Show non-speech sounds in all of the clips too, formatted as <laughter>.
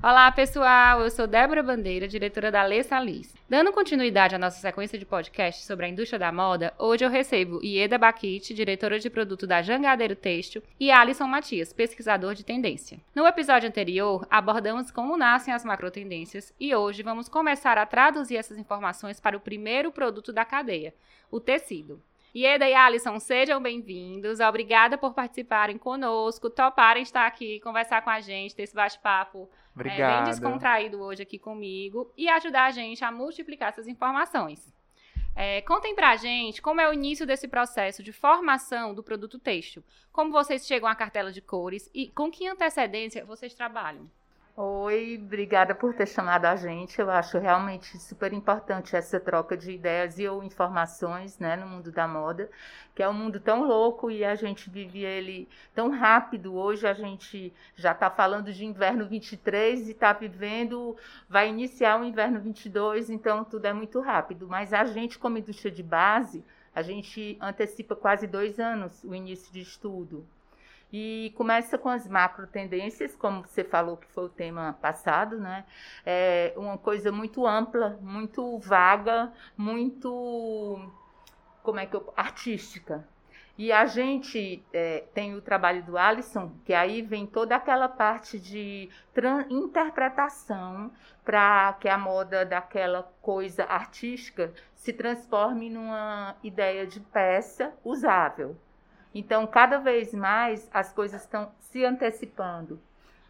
Olá, pessoal. Eu sou Débora Bandeira, diretora da Lê Salis. Dando continuidade à nossa sequência de podcast sobre a indústria da moda, hoje eu recebo Ieda Baquite, diretora de produto da Jangadeiro Têxtil, e Alisson Matias, pesquisador de tendência. No episódio anterior, abordamos como nascem as macrotendências e hoje vamos começar a traduzir essas informações para o primeiro produto da cadeia, o tecido. Ieda e Alisson, sejam bem-vindos. Obrigada por participarem conosco, toparem estar aqui, conversar com a gente, ter esse bate-papo é, bem descontraído hoje aqui comigo e ajudar a gente a multiplicar essas informações. É, contem pra gente como é o início desse processo de formação do produto têxtil. Como vocês chegam à cartela de cores e com que antecedência vocês trabalham? Oi, obrigada por ter chamado a gente. Eu acho realmente super importante essa troca de ideias e ou informações né, no mundo da moda, que é um mundo tão louco e a gente vive ele tão rápido. Hoje a gente já está falando de inverno 23 e está vivendo, vai iniciar o inverno 22, então tudo é muito rápido. Mas a gente, como indústria de base, a gente antecipa quase dois anos o início de estudo. E começa com as macro tendências, como você falou que foi o tema passado, né? É uma coisa muito ampla, muito vaga, muito como é que eu, artística. E a gente é, tem o trabalho do Alisson, que aí vem toda aquela parte de interpretação para que a moda daquela coisa artística se transforme numa ideia de peça usável. Então, cada vez mais as coisas estão se antecipando.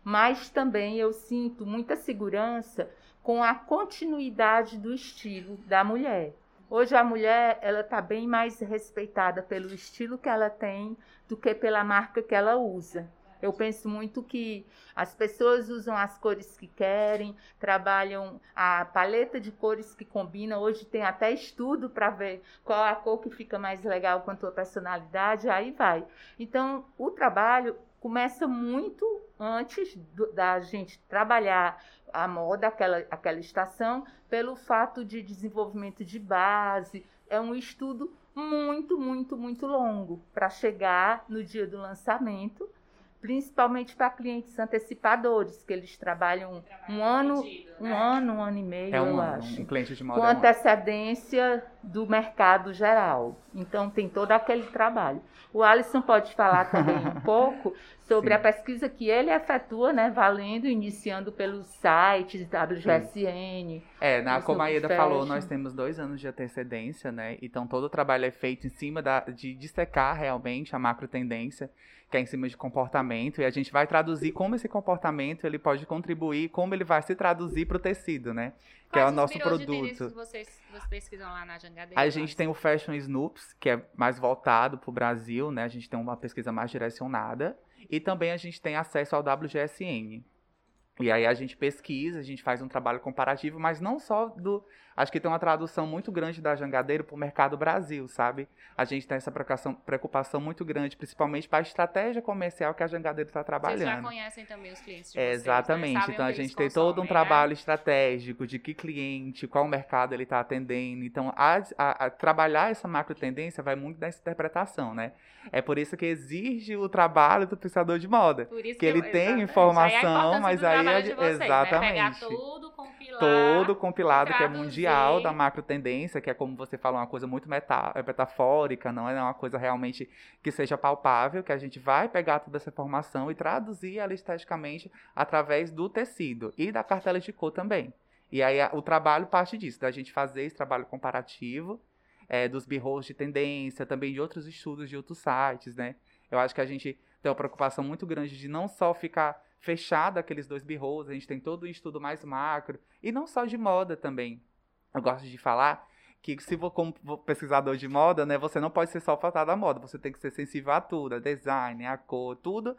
Mas também eu sinto muita segurança com a continuidade do estilo da mulher. Hoje a mulher ela está bem mais respeitada pelo estilo que ela tem do que pela marca que ela usa. Eu penso muito que as pessoas usam as cores que querem, trabalham a paleta de cores que combina. Hoje tem até estudo para ver qual a cor que fica mais legal com a tua personalidade, aí vai. Então, o trabalho começa muito antes do, da gente trabalhar a moda, aquela, aquela estação, pelo fato de desenvolvimento de base. É um estudo muito, muito, muito longo para chegar no dia do lançamento principalmente para clientes antecipadores, que eles trabalham um ano, um né? ano, um ano e meio, é um, eu acho. Um cliente de moda com antecedência do mercado geral. Então tem todo aquele trabalho. O Alisson pode falar também um <laughs> pouco sobre Sim. a pesquisa que ele efetua, né, valendo, iniciando pelos sites WGSN. É, na, como a Ieda falou, nós temos dois anos de antecedência, né? Então todo o trabalho é feito em cima da, de dissecar realmente a macro tendência que é em cima de comportamento, e a gente vai traduzir como esse comportamento ele pode contribuir, como ele vai se traduzir para o tecido, né? Que é o nosso produto. que vocês, vocês pesquisam lá na Jangadeira? A gente tem o Fashion Snoops, que é mais voltado para o Brasil, né? A gente tem uma pesquisa mais direcionada. E também a gente tem acesso ao WGSN. E aí a gente pesquisa, a gente faz um trabalho comparativo, mas não só do acho que tem uma tradução muito grande da Jangadeiro para o mercado Brasil, sabe? A gente tem essa preocupação, preocupação muito grande, principalmente para a estratégia comercial que a Jangadeiro está trabalhando. Vocês já conhecem também os clientes de vocês, Exatamente. Né? Então a gente tem todo um né? trabalho estratégico de que cliente, qual mercado ele está atendendo. Então a, a, a, trabalhar essa macro tendência vai muito nessa interpretação, né? É por isso que exige o trabalho do pensador de moda. Por isso que, que ele eu, tem informação, aí mas aí é, vocês, exatamente. Né? Pegar tudo, compilar, todo compilado que é mundial da macro tendência, que é como você falou, uma coisa muito meta, é metafórica, não é uma coisa realmente que seja palpável, que a gente vai pegar toda essa informação e traduzir ela esteticamente através do tecido e da cartela de cor também. E aí o trabalho parte disso, da gente fazer esse trabalho comparativo é, dos birros de tendência, também de outros estudos de outros sites, né? Eu acho que a gente tem uma preocupação muito grande de não só ficar fechado aqueles dois birros, a gente tem todo um estudo mais macro, e não só de moda também. Eu gosto de falar que se for como pesquisador de moda, né, você não pode ser só faltado à moda, você tem que ser sensível a tudo, a design, a cor, tudo,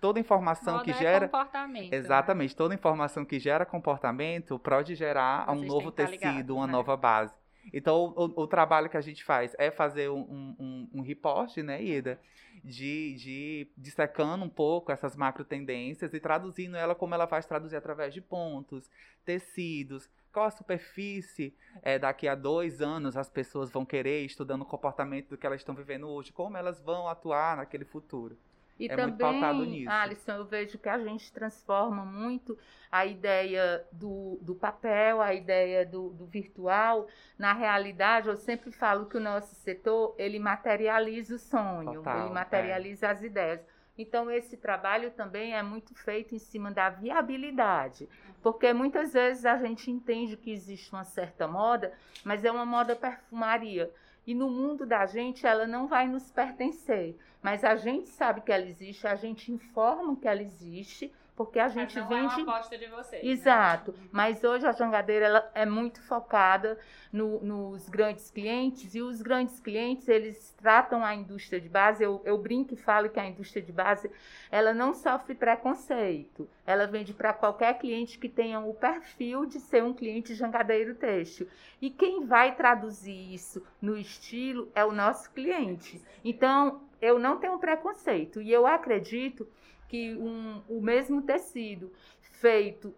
toda informação moda que é gera comportamento. Né? Exatamente, né? toda informação que gera comportamento pode gerar Vocês um novo tecido, ligados, uma né? nova base. Então, o, o, trabalho que a gente faz é fazer um, um, um reporte, né, Ida? De, de dissecando um pouco essas macro tendências e traduzindo ela como ela vai traduzir através de pontos, tecidos, qual a superfície é, daqui a dois anos as pessoas vão querer, estudando o comportamento do que elas estão vivendo hoje, como elas vão atuar naquele futuro. E é também, muito pautado nisso. Alisson, eu vejo que a gente transforma muito a ideia do, do papel, a ideia do, do virtual. Na realidade, eu sempre falo que o nosso setor, ele materializa o sonho, Total, ele materializa é. as ideias. Então, esse trabalho também é muito feito em cima da viabilidade, porque muitas vezes a gente entende que existe uma certa moda, mas é uma moda perfumaria. E no mundo da gente, ela não vai nos pertencer. Mas a gente sabe que ela existe, a gente informa que ela existe, porque a gente Mas não vende. É uma aposta de vocês. Né? Exato. Né? Mas hoje a jangadeira ela é muito focada no, nos grandes clientes e os grandes clientes eles tratam a indústria de base. Eu, eu brinco e falo que a indústria de base ela não sofre preconceito. Ela vende para qualquer cliente que tenha o perfil de ser um cliente jangadeiro têxtil. E quem vai traduzir isso no estilo é o nosso cliente. Então eu não tenho preconceito e eu acredito que um, o mesmo tecido feito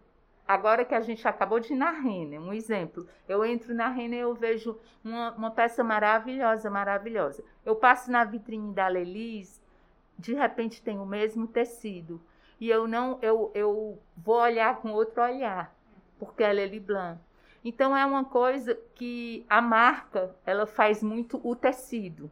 agora que a gente acabou de ir na Renner, um exemplo, eu entro na Renner e eu vejo uma, uma, peça maravilhosa, maravilhosa. Eu passo na vitrine da Lelis, de repente tem o mesmo tecido e eu não, eu, eu vou olhar com outro olhar, porque é Lely Blanc. Então é uma coisa que a marca ela faz muito o tecido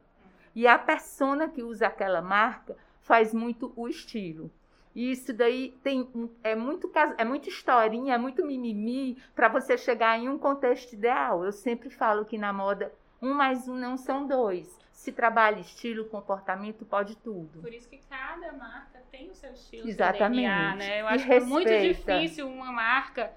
e a persona que usa aquela marca faz muito o estilo. E isso daí tem é muito é muita historinha, é muito mimimi para você chegar em um contexto ideal. Eu sempre falo que na moda um mais um não são dois. Se trabalha estilo, comportamento, pode tudo. Por isso que cada marca tem o seu estilo, Exatamente. DNA, né? Eu acho que é muito difícil uma marca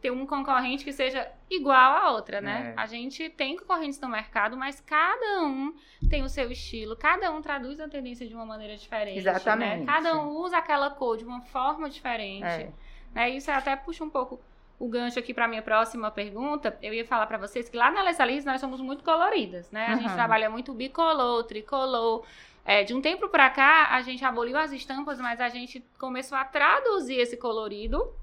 ter um concorrente que seja igual a outra, né? É. A gente tem concorrentes no mercado, mas cada um tem o seu estilo, cada um traduz a tendência de uma maneira diferente. Né? Exatamente. Né? Cada um usa aquela cor de uma forma diferente. É. Né? Isso até puxa um pouco o gancho aqui para minha próxima pergunta. Eu ia falar para vocês que lá na Liz nós somos muito coloridas, né? A uhum. gente trabalha muito bicolor, tricolor. É, de um tempo para cá, a gente aboliu as estampas, mas a gente começou a traduzir esse colorido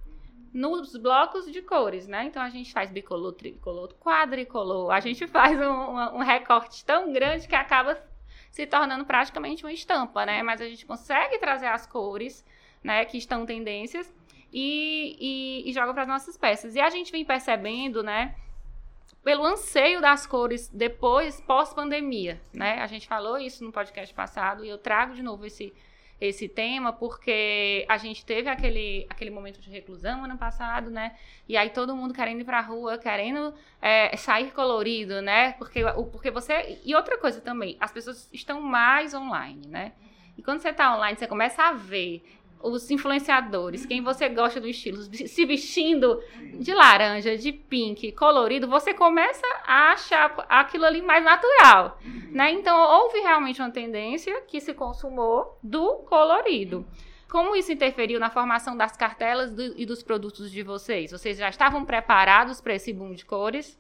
nos blocos de cores, né? Então a gente faz bicolor, tricolor, quadricolor. A gente faz um, um, recorte tão grande que acaba se tornando praticamente uma estampa, né? Mas a gente consegue trazer as cores, né? Que estão tendências e, e, e joga para as nossas peças. E a gente vem percebendo, né? Pelo anseio das cores depois, pós-pandemia, né? A gente falou isso no podcast passado e eu trago de novo esse esse tema, porque a gente teve aquele, aquele momento de reclusão ano passado, né? E aí todo mundo querendo ir pra rua, querendo é, sair colorido, né? Porque, porque você. E outra coisa também, as pessoas estão mais online, né? E quando você está online, você começa a ver os influenciadores, quem você gosta do estilo, se vestindo de laranja, de pink, colorido, você começa a achar aquilo ali mais natural, né? Então, houve realmente uma tendência que se consumou do colorido. Como isso interferiu na formação das cartelas do, e dos produtos de vocês? Vocês já estavam preparados para esse boom de cores?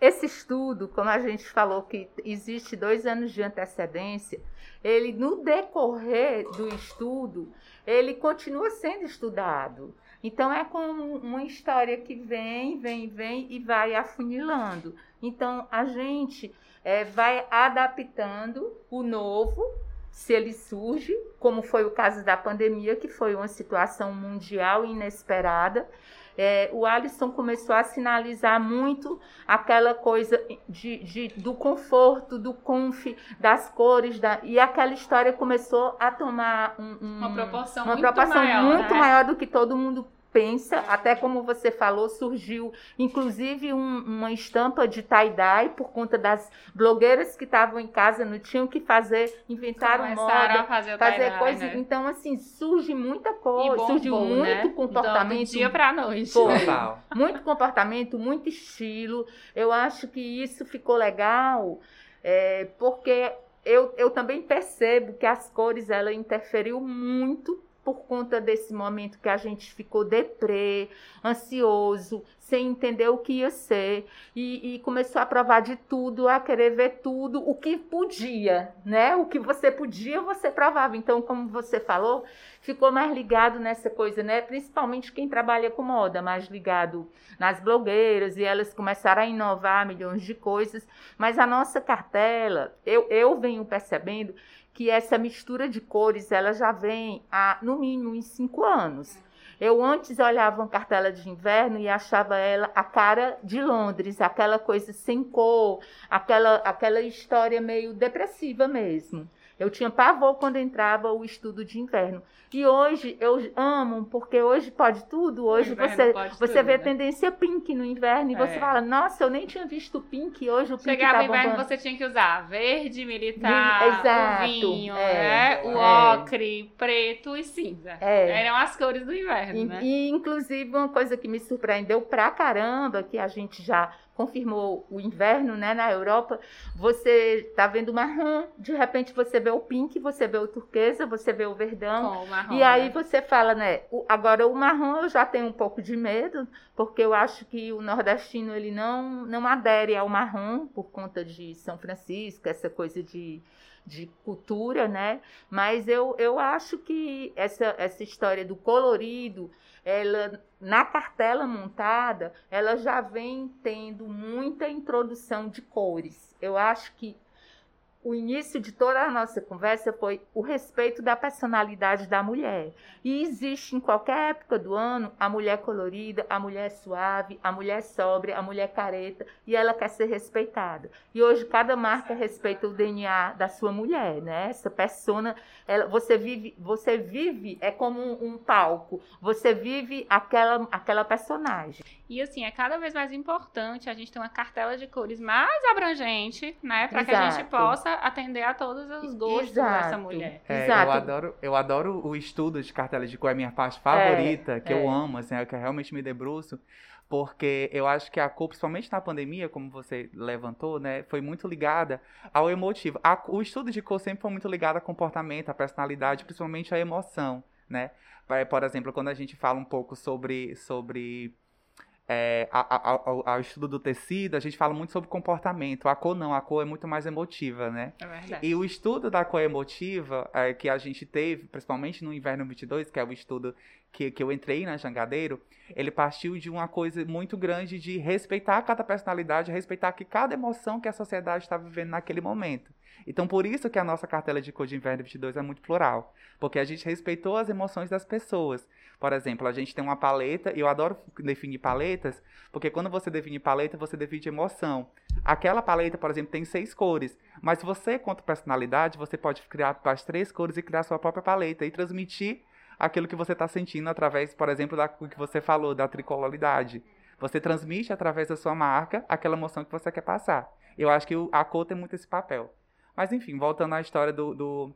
Esse estudo, como a gente falou que existe dois anos de antecedência, ele no decorrer do estudo, ele continua sendo estudado. Então é como uma história que vem, vem, vem e vai afunilando. Então a gente é, vai adaptando o novo, se ele surge, como foi o caso da pandemia, que foi uma situação mundial inesperada é, o Alisson começou a sinalizar muito aquela coisa de, de, do conforto, do conf, das cores, da, e aquela história começou a tomar um, um, uma proporção, uma muito, proporção maior, muito né? maior do que todo mundo pensa, até como você falou, surgiu inclusive um, uma estampa de tie-dye por conta das blogueiras que estavam em casa, não tinham que fazer, inventaram Começaram moda, a fazer, fazer coisa. Né? Então, assim, surge muita coisa, surgiu muito né? comportamento. Do dia pra noite. Foi. muito comportamento, muito estilo. Eu acho que isso ficou legal, é, porque eu, eu também percebo que as cores ela interferiu muito por conta desse momento que a gente ficou deprê, ansioso, sem entender o que ia ser, e, e, começou a provar de tudo, a querer ver tudo, o que podia, né? O que você podia, você provava. Então, como você falou, ficou mais ligado nessa coisa, né? Principalmente quem trabalha com moda, mais ligado nas blogueiras, e elas começaram a inovar milhões de coisas. Mas a nossa cartela, eu, eu venho percebendo que essa mistura de cores ela já vem há no mínimo em cinco anos. Eu antes olhava uma cartela de inverno e achava ela a cara de Londres, aquela coisa sem cor, aquela, aquela história meio depressiva mesmo. Eu tinha pavor quando entrava o estudo de inverno. E hoje eu amo, porque hoje pode tudo. Hoje você, você tudo, vê né? tendência pink no inverno e é. você fala, nossa, eu nem tinha visto pink, hoje o pink Chegava tá o inverno, você tinha que usar verde, militar, Exato, o vinho, é, né? o é. ocre, preto e cinza. É. Eram as cores do inverno, e, né? E, inclusive, uma coisa que me surpreendeu pra caramba, que a gente já confirmou o inverno né, na Europa, você está vendo marrom, de repente você vê o pink, você vê o turquesa, você vê o verdão. O marrom, e aí né? você fala, né? O, agora o marrom eu já tenho um pouco de medo, porque eu acho que o nordestino ele não, não adere ao marrom por conta de São Francisco, essa coisa de de cultura, né? Mas eu, eu acho que essa, essa história do colorido, ela na cartela montada, ela já vem tendo muita introdução de cores. Eu acho que o início de toda a nossa conversa foi o respeito da personalidade da mulher. E existe em qualquer época do ano a mulher colorida, a mulher suave, a mulher sóbria, a mulher careta, e ela quer ser respeitada. E hoje cada marca respeita o DNA da sua mulher, né? Essa persona, ela, você vive, você vive é como um, um palco. Você vive aquela aquela personagem. E assim, é cada vez mais importante a gente ter uma cartela de cores mais abrangente, né, para que a gente possa atender a todos os gostos Exato. dessa mulher. É, Exato. Eu adoro, eu adoro o estudo de cartela de cor, é a minha parte favorita, é, que é. eu amo, assim, é que eu realmente me debruço, porque eu acho que a cor, principalmente na pandemia, como você levantou, né, foi muito ligada ao emotivo. A, o estudo de cor sempre foi muito ligado ao comportamento, à personalidade, principalmente à emoção, né? Por exemplo, quando a gente fala um pouco sobre, sobre é, ao, ao, estudo do tecido, a gente fala muito sobre comportamento. A cor não, a cor é muito mais emotiva, né? É verdade. E o estudo da cor emotiva é, que a gente teve, principalmente no inverno 22, que é o estudo que, que eu entrei na Jangadeiro, ele partiu de uma coisa muito grande de respeitar cada personalidade, respeitar que cada emoção que a sociedade está vivendo naquele momento. Então, por isso que a nossa cartela de cor de inverno 22 é muito plural, porque a gente respeitou as emoções das pessoas. Por exemplo, a gente tem uma paleta, e eu adoro definir paletas, porque quando você define paleta, você define emoção. Aquela paleta, por exemplo, tem seis cores, mas você, quanto personalidade, você pode criar as três cores e criar sua própria paleta e transmitir aquilo que você está sentindo através, por exemplo, da que você falou, da tricoloridade. Você transmite através da sua marca aquela emoção que você quer passar. Eu acho que a cor tem muito esse papel. Mas enfim, voltando à história do, do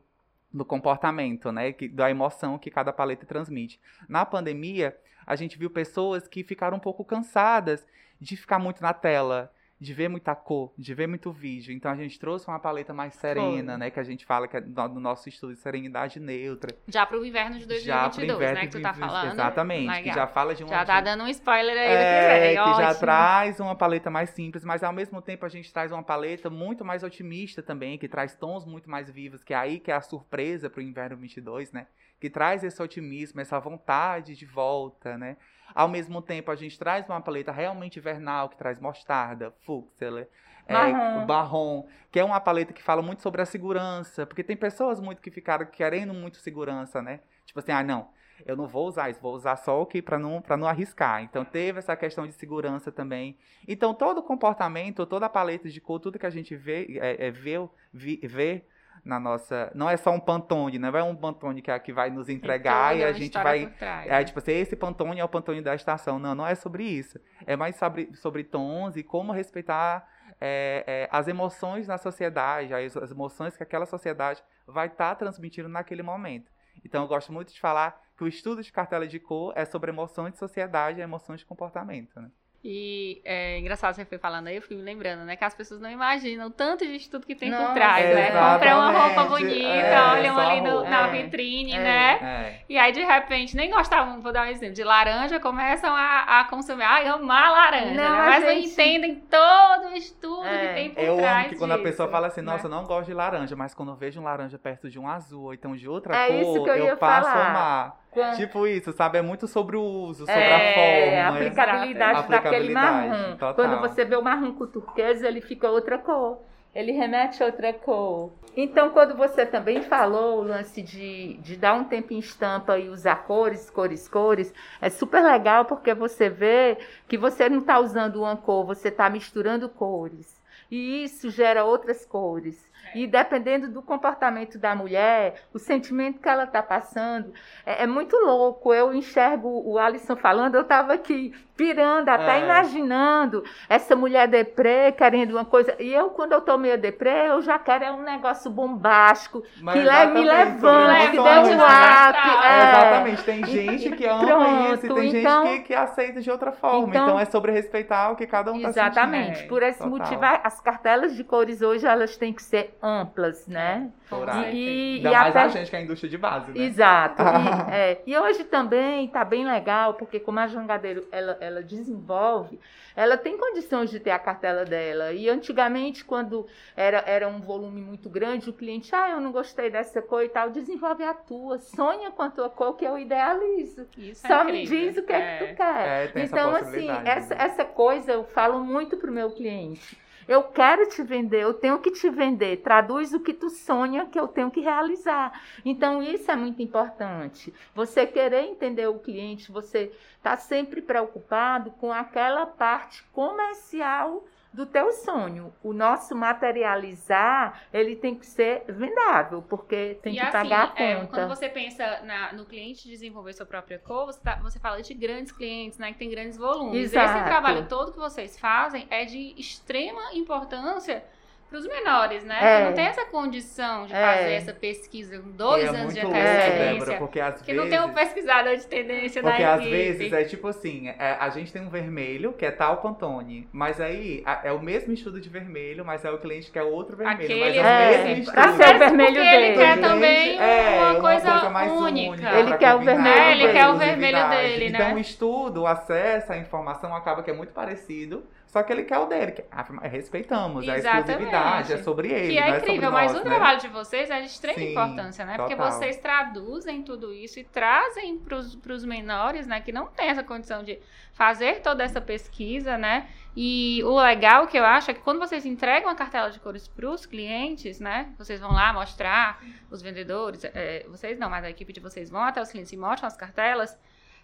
do comportamento, né, que, da emoção que cada paleta transmite. Na pandemia, a gente viu pessoas que ficaram um pouco cansadas de ficar muito na tela, de ver muita cor, de ver muito vídeo. Então a gente trouxe uma paleta mais serena, Foi. né? Que a gente fala que é no nosso estudo de serenidade neutra. Já para o inverno de 2022, inverno né? Que tu tá falando. Exatamente. Legal. Que já fala de um. Já tá dando um spoiler aí é, do que vem. Que Ótimo. já traz uma paleta mais simples, mas ao mesmo tempo a gente traz uma paleta muito mais otimista também, que traz tons muito mais vivos, que é aí que é a surpresa para o inverno 22, né? Que traz esse otimismo, essa vontade de volta, né? Ao mesmo tempo, a gente traz uma paleta realmente invernal, que traz mostarda, fúcsia, é, marrom, que é uma paleta que fala muito sobre a segurança, porque tem pessoas muito que ficaram querendo muito segurança, né? Tipo assim, ah, não, eu não vou usar isso, vou usar só o que para não para não arriscar. Então teve essa questão de segurança também. Então todo o comportamento, toda a paleta de cor, tudo que a gente vê, é, é vê, vê na nossa. Não é só um Pantone, não é um Pantone que, é, que vai nos entregar e a gente vai. É né? tipo assim, esse Pantone é o Pantone da estação. Não, não é sobre isso. É mais sobre, sobre tons e como respeitar é, é, as emoções na sociedade, as, as, emoções que aquela sociedade vai estar tá transmitindo naquele momento. Então eu gosto muito de falar que o estudo de cartela de cor é sobre emoções de sociedade e emoções de comportamento. Né? E é engraçado você foi falando aí, eu fui me lembrando, né? Que as pessoas não imaginam o tanto de estudo que tem por trás, né? Compram uma roupa bonita, é, olham ali no, na vitrine, é, né? É. E aí, de repente, nem gostavam, vou dar um exemplo, de laranja, começam a, a consumir, ai, amar laranja, não, né? Mas gente... não entendem todo o estudo que é. tem por eu trás. Eu amo que quando a pessoa fala assim, nossa, né? não gosto de laranja, mas quando eu vejo um laranja perto de um azul, ou então de outra é cor, eu, eu passo falar. a amar. Tipo isso, sabe? É muito sobre o uso, sobre é, a forma. A aplicabilidade, daquele marrom. Total. Quando você vê o marrom com turquesa, ele fica outra cor. ele remete a outra cor. Então, quando você também falou o lance de, de dar um tempo em estampa e usar cores, cores, cores, é super legal porque você vê que você não está usando uma cor, você está misturando cores. E isso gera outras cores. E dependendo do comportamento da mulher, o sentimento que ela está passando, é, é, muito louco. Eu enxergo o Alisson falando, eu estava aqui pirando, até é. imaginando essa mulher deprê, querendo uma coisa. E eu, quando eu tô meio deprê, eu já quero é um negócio bombástico, Mas que leve, me levante, que dê um up. É. Exatamente, tem gente que ama Pronto, isso e tem então, gente que, que aceita de outra forma. Então, então, é sobre respeitar o que cada um está sentindo. Exatamente, por esse Total. motivo, as cartelas de cores hoje, elas têm que ser amplas, né? E, e, Ainda e mais até... a gente que é a indústria de base, né? Exato. e, <laughs> é, e hoje também está bem legal, porque como a Jangadeiro, ela ela desenvolve, ela tem condições de ter a cartela dela. E antigamente, quando era, era um volume muito grande, o cliente, ah, eu não gostei dessa cor e tal, desenvolve a tua, sonha com a tua cor que eu idealizo. Isso é Só é me diz o que é, é que tu quer. É, então, assim, essa, essa coisa eu falo muito pro meu cliente. Eu quero te vender, eu tenho que te vender. Traduz o que tu sonha que eu tenho que realizar. Então, isso é muito importante. Você querer entender o cliente, você está sempre preocupado com aquela parte comercial do teu sonho. O nosso materializar, ele tem que ser vendável, porque tem e que assim, pagar a conta. É, quando você pensa na, no cliente desenvolver sua própria cor, você, tá, você fala de grandes clientes, né, que tem grandes volumes. Exato. Esse trabalho todo que vocês fazem é de extrema importância para os menores, né? É. Que não tem essa condição de é. fazer essa pesquisa com dois é anos de antecedência. porque às que vezes... não tem um pesquisador de tendência porque na Porque às vezes é tipo assim, é, a gente tem um vermelho, que é tal Pantone, mas aí é o mesmo estudo de vermelho, mas é o cliente que é outro vermelho, Aquele mas é o mesmo estudo. Pra ser o vermelho dele. ele quer também é, uma, coisa uma coisa, mais única. única ele quer o vermelho dele. Ele quer o vermelho dele, né? Então o estudo, o acesso à informação acaba que é muito parecido, só que ele quer o dele. Que, ah, respeitamos, Exatamente. a exclusividade, é sobre ele. Que é, é incrível, mas nós, o né? trabalho de vocês é de extrema Sim, importância, né? Total. Porque vocês traduzem tudo isso e trazem para os menores, né, que não tem essa condição de fazer toda essa pesquisa, né? E o legal que eu acho é que quando vocês entregam a cartela de cores para os clientes, né? Vocês vão lá mostrar, os vendedores, é, vocês não, mas a equipe de vocês vão até os clientes e mostram as cartelas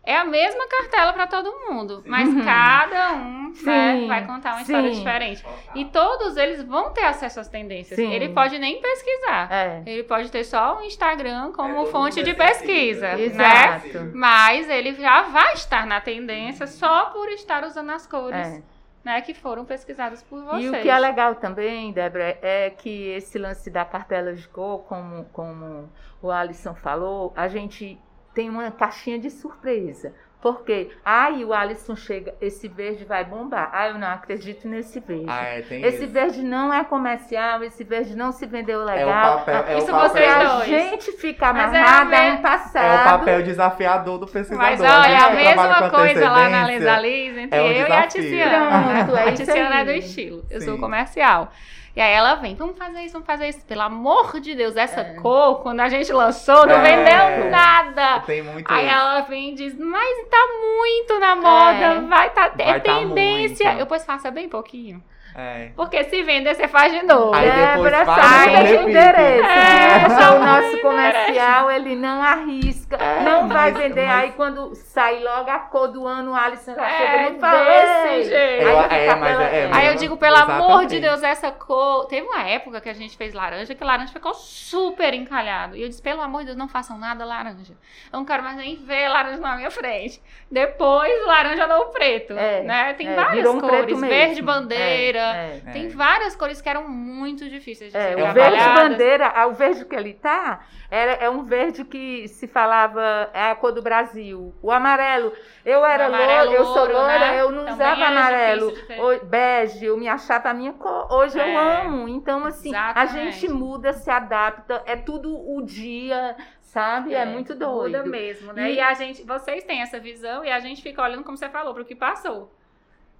é a mesma cartela para todo mundo, mas uhum. cada um né, vai contar uma sim. história diferente. E todos eles vão ter acesso às tendências. Sim. Ele pode nem pesquisar. É. Ele pode ter só o Instagram como é, fonte de pesquisa, né? Mas ele já vai estar na tendência só por estar usando as cores. É. Né, que foram pesquisadas por vocês. E o que é legal também, Débora, é que esse lance da cartela de cor, como, como o Alisson falou, a gente tem uma caixinha de surpresa. Porque, ai, o Alisson chega, esse verde vai bombar. Ah, eu não acredito nesse verde. Ah, é, tem esse isso. verde não é comercial, esse verde não se vendeu legal. É o papel, é isso o papel. vocês a gente fica amarrada é no passado. É o papel desafiador do pesquisador. Mas olha, a, a mesma coisa lá na Lisa Liz, entre é um eu desafio. e a Tiziana. Pronto, é a Tiziana é do estilo. Eu Sim. sou comercial. E aí ela vem, vamos fazer isso, vamos fazer isso. Pelo amor de Deus, essa é. cor, quando a gente lançou, não é. vendeu nada. Tem muito Aí isso. ela vem e diz, mas tá muito na moda, é. vai tá, vai é tá tendência. Muito. Eu pois faça bem pouquinho. É. Porque se vender, você faz de novo. Aí é, depois é, faz de interesse. É, só o nosso comercial, ele não arrisca, é, não mas, vai vender. Mas... Aí quando sai logo a cor do ano, o Alisson já é, chega no desse jeito. Aí, é, mas é, aí eu digo, pelo exatamente. amor de Deus, essa cor... Teve uma época que a gente fez laranja, que laranja ficou super encalhado. E eu disse, pelo amor de Deus, não façam nada laranja. Eu não quero mais nem ver laranja na minha frente. Depois, laranja no preto. né? Tem várias um cores. Verde bandeira, é, é. Tem várias cores que eram muito difíceis de é, ser O verde bandeira, o verde que ele tá, era, é um verde que se falava, é a cor do Brasil. O amarelo, eu era loura, eu sou loura, né? eu não Também usava amarelo. O, bege, eu me achava a minha cor. Hoje eu é. amo. Então, assim, Exatamente. a gente muda, se adapta, é tudo o dia, sabe? É, é, muito doido. Muda mesmo, né? E, e, a gente, vocês têm essa visão e a gente fica olhando, como você falou, para o que passou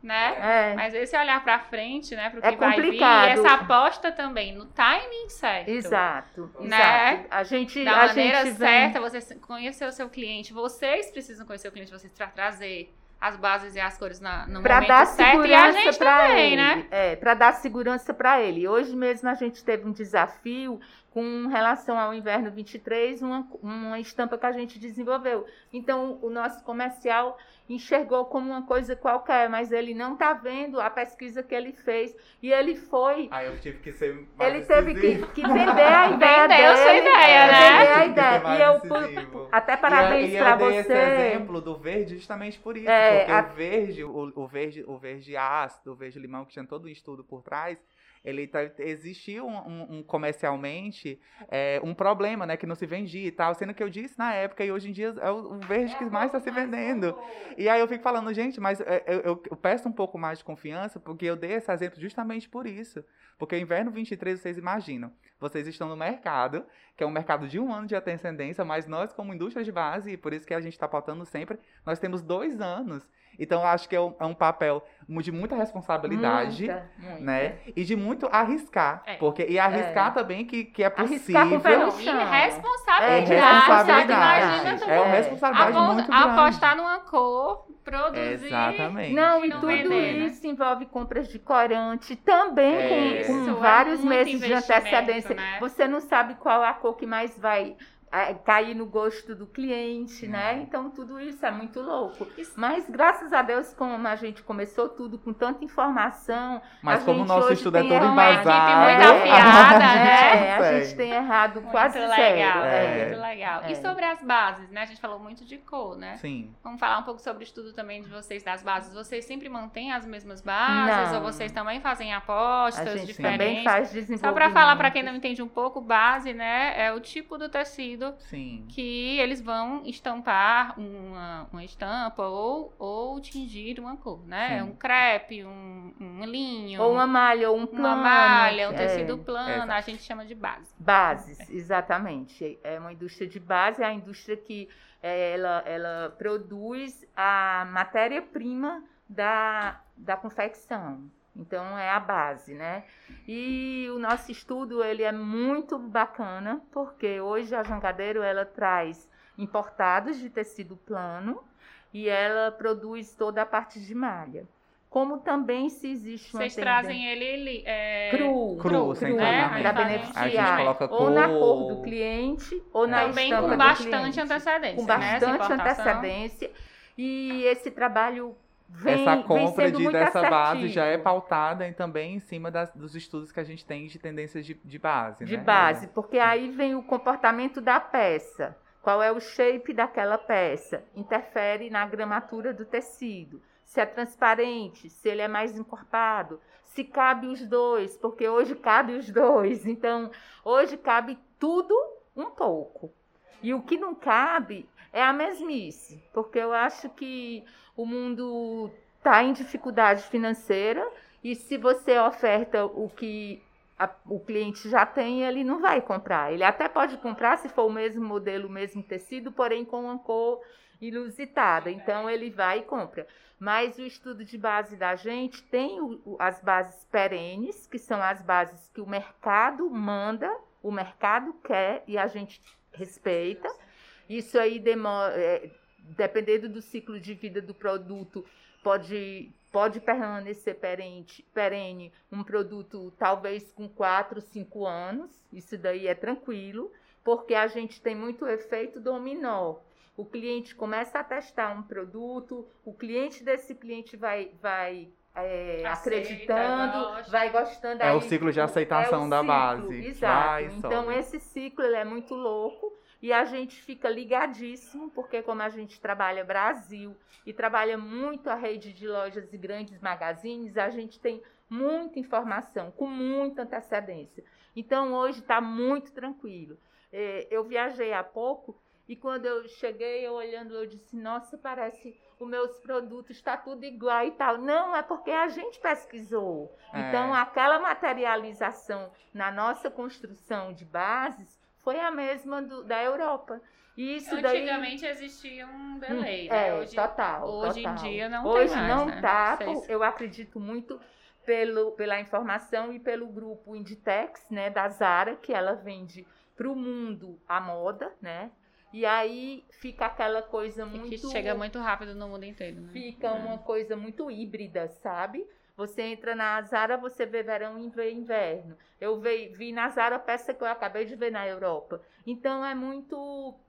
né? É. Mas esse olhar para frente, né, para o que é vai vir, e essa aposta também no timing certo. Exato, né? Exato. A gente da a maneira gente certa, vem... você conhecer o seu cliente, vocês precisam conhecer o cliente, vocês para trazer as bases e as cores na, no pra momento dar certo e a gente também, ele. né? É, para dar segurança para ele. Hoje mesmo a gente teve um desafio com relação ao inverno 23, uma, uma estampa que a gente desenvolveu. Então, o nosso comercial enxergou como uma coisa qualquer, mas ele não está vendo a pesquisa que ele fez. E ele foi. Aí eu tive que ser mais Ele teve que, decisivo. que vender a <laughs> ideia Vendeu dele. sua ideia, é, né? Vender a ideia. E eu, decisivo. por- até parabéns para você. esse exemplo do verde justamente por isso. É, porque a- o verde, o, o verde, o verde ácido, o verde limão, que tinha todo um estudo por trás, ele tá, existiu um, um- um comercialmente é, um problema, né? Que não se vendia e tal. Sendo que eu disse na época, e hoje em dia é o, o verde que mais está se vendendo. E aí eu fico falando, gente, mas é, eu, eu- eu peço um pouco mais de confiança, porque eu dei esse exemplo justamente por isso. Porque o inverno 23, vocês imaginam, vocês estão no mercado, que é um mercado de um ano de ascendência, mas nós, como indústria de base, e por isso que a gente está pautando sempre, nós temos dois anos. Então, eu acho que é um, é um papel de muita responsabilidade. Muita, muita. Né? E de muito arriscar. É. Porque, e arriscar também que, que é Arriscar com possível. no E responsabilidade. É responsabilidade. Imagina também. É uma É. responsabilidade Apo- muito grande. apostar numa cor, produzir. Exatamente. Não, e Não tudo vender, né? isso envolve compras de corante, também É. com, com é vários meses de antecedência. né? Você não sabe qual a cor que mais vai é, cair no gosto do cliente, né? Uhum. Então tudo isso é muito louco. Isso. Mas graças a Deus, como a gente começou tudo com tanta informação, Mas a como o gente nosso estudo é todo uma equipe embasado. muito <laughs> a afiada, gente né? é, <laughs> a gente tem errado Muito quase legal, zero. É. muito legal. E É. sobre as bases, né? A gente falou muito de cor, né? Sim. Vamos falar um pouco sobre o estudo também de vocês das bases. Vocês sempre mantêm as mesmas bases? Não. Ou vocês também fazem A apostas gente diferentes? também faz desenvolvimento. Só para falar para quem não entende um pouco, base, né, é o tipo do tecido Sim. que eles vão estampar uma, uma estampa ou, ou tingir uma cor, né? Sim. Um crepe, um, um linho, Ou uma malha, ou um plano. uma malha, um é. tecido plano, Exato. a gente chama de base. Bases, exatamente. É uma indústria de base, é a indústria que é, ela, ela produz a matéria-prima da, da confecção. Então é a base, né? E o nosso estudo ele é muito bacana, porque hoje a Jangadeiro ela traz importados de tecido plano e ela produz toda a parte de malha. Como também se existe uma Vocês trazem ele, ele é, cru, Cru, sem né? para Aí beneficiar A gente coloca ou na cor. cor do cliente ou na também estampa com do bastante cliente. antecedência, com né? Bastante importação. antecedência e esse trabalho vem, Essa compra de, dessa base já é assertivo. pautada e também em cima das- dos estudos que a gente tem de tendências de, de base. de né? base, porque aí vem o comportamento da peça. Qual é o shape daquela peça? Interfere na gramatura do tecido. Se é transparente, se ele é mais encorpado, se cabe os dois, porque hoje cabe os dois. Então, hoje cabe tudo um pouco. E o que não cabe é a mesmice, porque eu acho que o mundo está em dificuldade financeira e se você oferta o que a- o cliente já tem, ele não vai comprar. Ele até pode comprar se for o mesmo modelo, o mesmo tecido, porém com uma cor inusitada. Então ele vai e compra. Mas o estudo de base da gente tem o- o- as bases perenes, que são as bases que o mercado manda, o mercado quer e a gente respeita. Isso aí demora, é, dependendo do ciclo de vida do produto, pode, pode permanecer perente, perene um produto talvez com 4, 5 anos. Isso daí é tranquilo, porque a gente tem muito efeito dominó. O cliente começa a testar um produto, o cliente desse cliente vai, vai é, Aceita, acreditando, gosta. vai gostando. É aí o ciclo de aceitação é o da ciclo, base. Exato. Vai então sobe. esse ciclo ele é muito louco e a gente fica ligadíssimo, porque como a gente trabalha Brasil e trabalha muito a rede de lojas e grandes magazines, a gente tem muita informação, com muita antecedência. Então hoje está muito tranquilo. Eh, Eu viajei há pouco e quando eu cheguei, eu olhando, eu disse, nossa, parece os meus produtos está tudo igual e tal. Não, é porque a gente pesquisou. É. Então, aquela materialização na nossa construção de bases foi a mesma do- da Europa. E isso daí Antigamente existia um delay, né? é, Hoje, total. hoje total. em dia não Hoje tem mais, não né? tá, Vocês- por- eu acredito muito pelo, pela informação e pelo grupo Inditex, né, da Zara, que ela vende para o mundo a moda, né? E aí fica aquela coisa muito. que chega muito rápido no mundo inteiro, né? Fica é. uma coisa muito híbrida, sabe? Você entra na Zara, você vê verão e vê inverno. Eu vi, vi na Zara peça que eu acabei de ver na Europa. Então é muito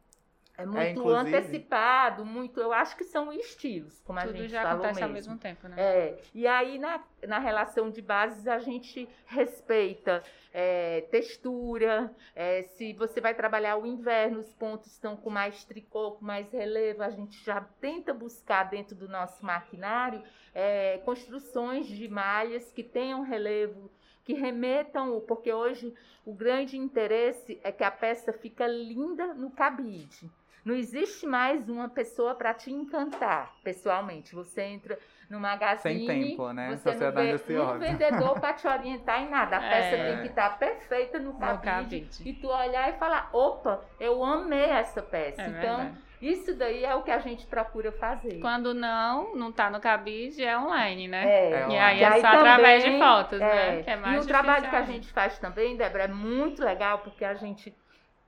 é, é muito é, antecipado, muito. Eu acho que são estilos, como Tudo a gente já falou acontece mesmo. ao mesmo tempo, né? É. E aí na, na relação de bases a gente respeita é, textura. É, se você vai trabalhar o inverno, os pontos estão com mais tricô, com mais relevo. A gente já tenta buscar dentro do nosso maquinário é, construções de malhas que tenham relevo que remetam, porque hoje o grande interesse é que a peça fica linda no cabide. Não existe mais uma pessoa para te encantar pessoalmente. Você entra no magazine. Sem tempo, né? Você Sociedade não vê um vendedor para te orientar em nada. A é. peça tem que estar tá perfeita no cabide, no cabide, E tu olhar e falar: opa, eu amei essa peça. É então. Verdade. Isso daí é o que a gente procura fazer. Quando não, não está no cabide, é online, né? É. é e aí é só também, através de fotos, né? é. né? Que é mais e o trabalho que a gente faz também, Débora, é muito legal porque a gente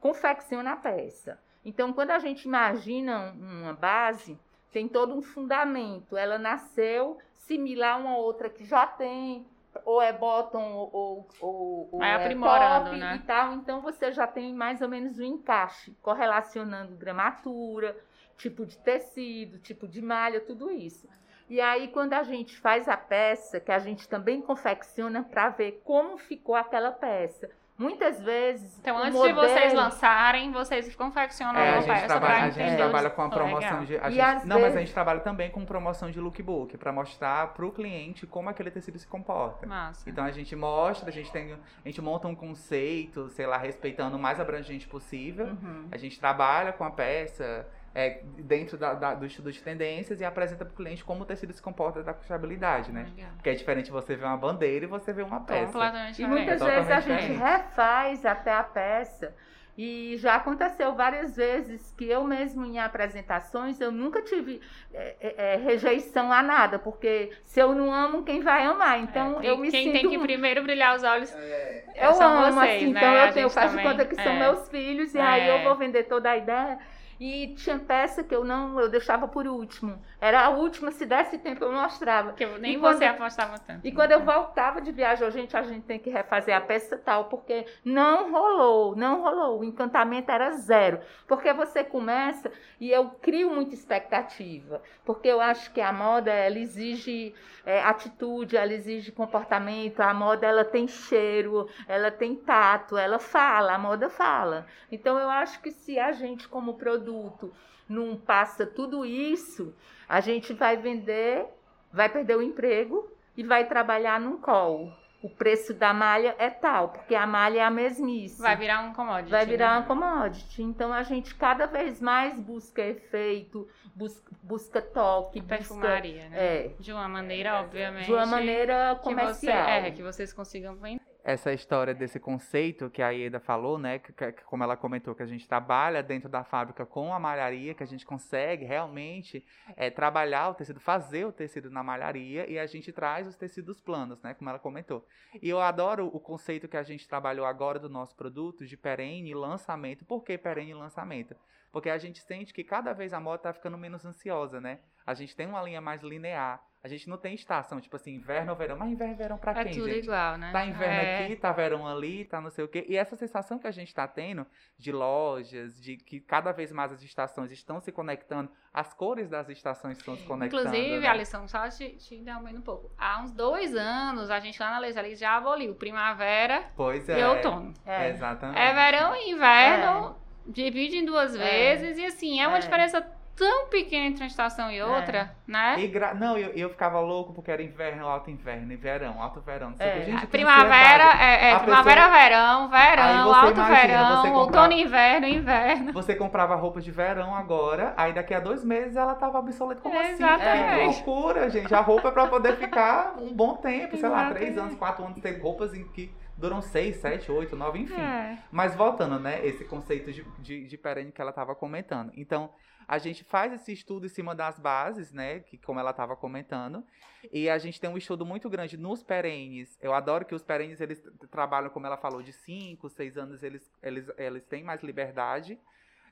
confecciona a peça. Então, quando a gente imagina uma base, tem todo um fundamento. Ela nasceu similar a uma outra que já tem, ou é bottom ou, ou, ou é top né? e tal. Então, você já tem mais ou menos o um encaixe, correlacionando gramatura, tipo de tecido, tipo de malha, tudo isso. E aí, quando a gente faz a peça, que a gente também confecciona para ver como ficou aquela peça. Muitas vezes. Então, antes modelo... de vocês lançarem, vocês confeccionam é, a gente trabalha, A gente trabalha com a promoção oh, de. A gente, não, vezes... mas a gente trabalha também com promoção de lookbook, para mostrar para o cliente como aquele tecido se comporta. Massa. Então a gente mostra, a gente tem. A gente monta um conceito, sei lá, respeitando o mais abrangente possível. Uhum. A gente trabalha com a peça é, dentro da, da, do estudo de tendências e apresenta para o cliente como o tecido se comporta da confiabilidade, né? Legal. Porque é diferente você ver uma bandeira e você ver uma peça. Completamente e muitas é vezes a gente refaz até a peça. E já aconteceu várias vezes que eu mesmo em apresentações eu nunca tive é, é, é rejeição a nada, porque se eu não amo, quem vai amar? Então é, eu me quem sinto. tem que primeiro brilhar os olhos. É. eu amo, vocês, assim, né? então eu, tenho, eu faço também, conta que são meus filhos, e aí eu vou vender toda a ideia. E tinha peça que eu não, eu deixava por último. Era a última, se desse tempo eu mostrava. Que eu, nem e você quando, apostava tanto. E quando eu voltava de viagem, gente, a gente tem que refazer a peça tal, porque não rolou, não rolou. O encantamento era zero. Porque você começa e eu crio muita expectativa. Porque eu acho que a moda, ela exige é, atitude, ela exige comportamento. A moda, ela tem cheiro, ela tem tato, ela fala, a moda fala. Então eu acho que se a gente, como produto, não passa tudo isso, a gente vai vender, vai perder o emprego e vai trabalhar num call. O preço da malha é tal, porque a malha é a mesmice. Vai virar um commodity. Vai virar né? um commodity. Então a gente cada vez mais busca efeito, busca, busca toque, perfumaria, busca, né? É, de uma maneira, obviamente. De uma maneira comercial. Que você, é, que vocês consigam vender essa história desse conceito que a Ieda falou, né? Que, que, como ela comentou, que a gente trabalha dentro da fábrica com a malharia, que a gente consegue realmente é, trabalhar o tecido, fazer o tecido na malharia e a gente traz os tecidos planos, né? Como ela comentou. E eu adoro o conceito que a gente trabalhou agora do nosso produto de perene lançamento. Por que perene lançamento? Porque a gente sente que cada vez a moda está ficando menos ansiosa, né? A gente tem uma linha mais linear a gente não tem estação, tipo assim, inverno ou verão. Mas inverno e verão pra é quem, tudo gente? igual, né? Tá inverno é. aqui, tá verão ali, tá não sei o quê. E essa sensação que a gente tá tendo de lojas, de que cada vez mais as estações estão se conectando, as cores das estações estão se conectando. Inclusive, né? Alisson, só te, te um pouco. Há uns dois anos, a gente lá na Leis ali já aboliu primavera pois é. e outono. É. Exatamente. É verão e inverno, é. divide em duas é. vezes, e assim, é uma é. diferença tão pequena entre uma estação e outra, é. né? E gra... Não, eu, eu ficava louco porque era inverno, alto inverno, e verão, alto verão. Não sei é. Gente, primavera, é, é primavera, pessoa... verão, verão, alto imagina, verão, comprava... outono, inverno, inverno. Você comprava roupa de verão agora, aí daqui a dois meses ela tava obsoleta. Como assim? Exatamente. Que loucura, gente. A roupa é pra poder ficar um bom tempo, sei lá, três anos, quatro anos, tem roupas em que duram seis, sete, oito, nove, enfim. É. Mas voltando, né, esse conceito de, de, de perene que ela tava comentando. Então, a gente faz esse estudo em cima das bases, né? Que como ela estava comentando. E a gente tem um estudo muito grande nos perenes. Eu adoro que os perenes eles trabalham, como ela falou, de 5, 6 anos, eles, eles, eles têm mais liberdade.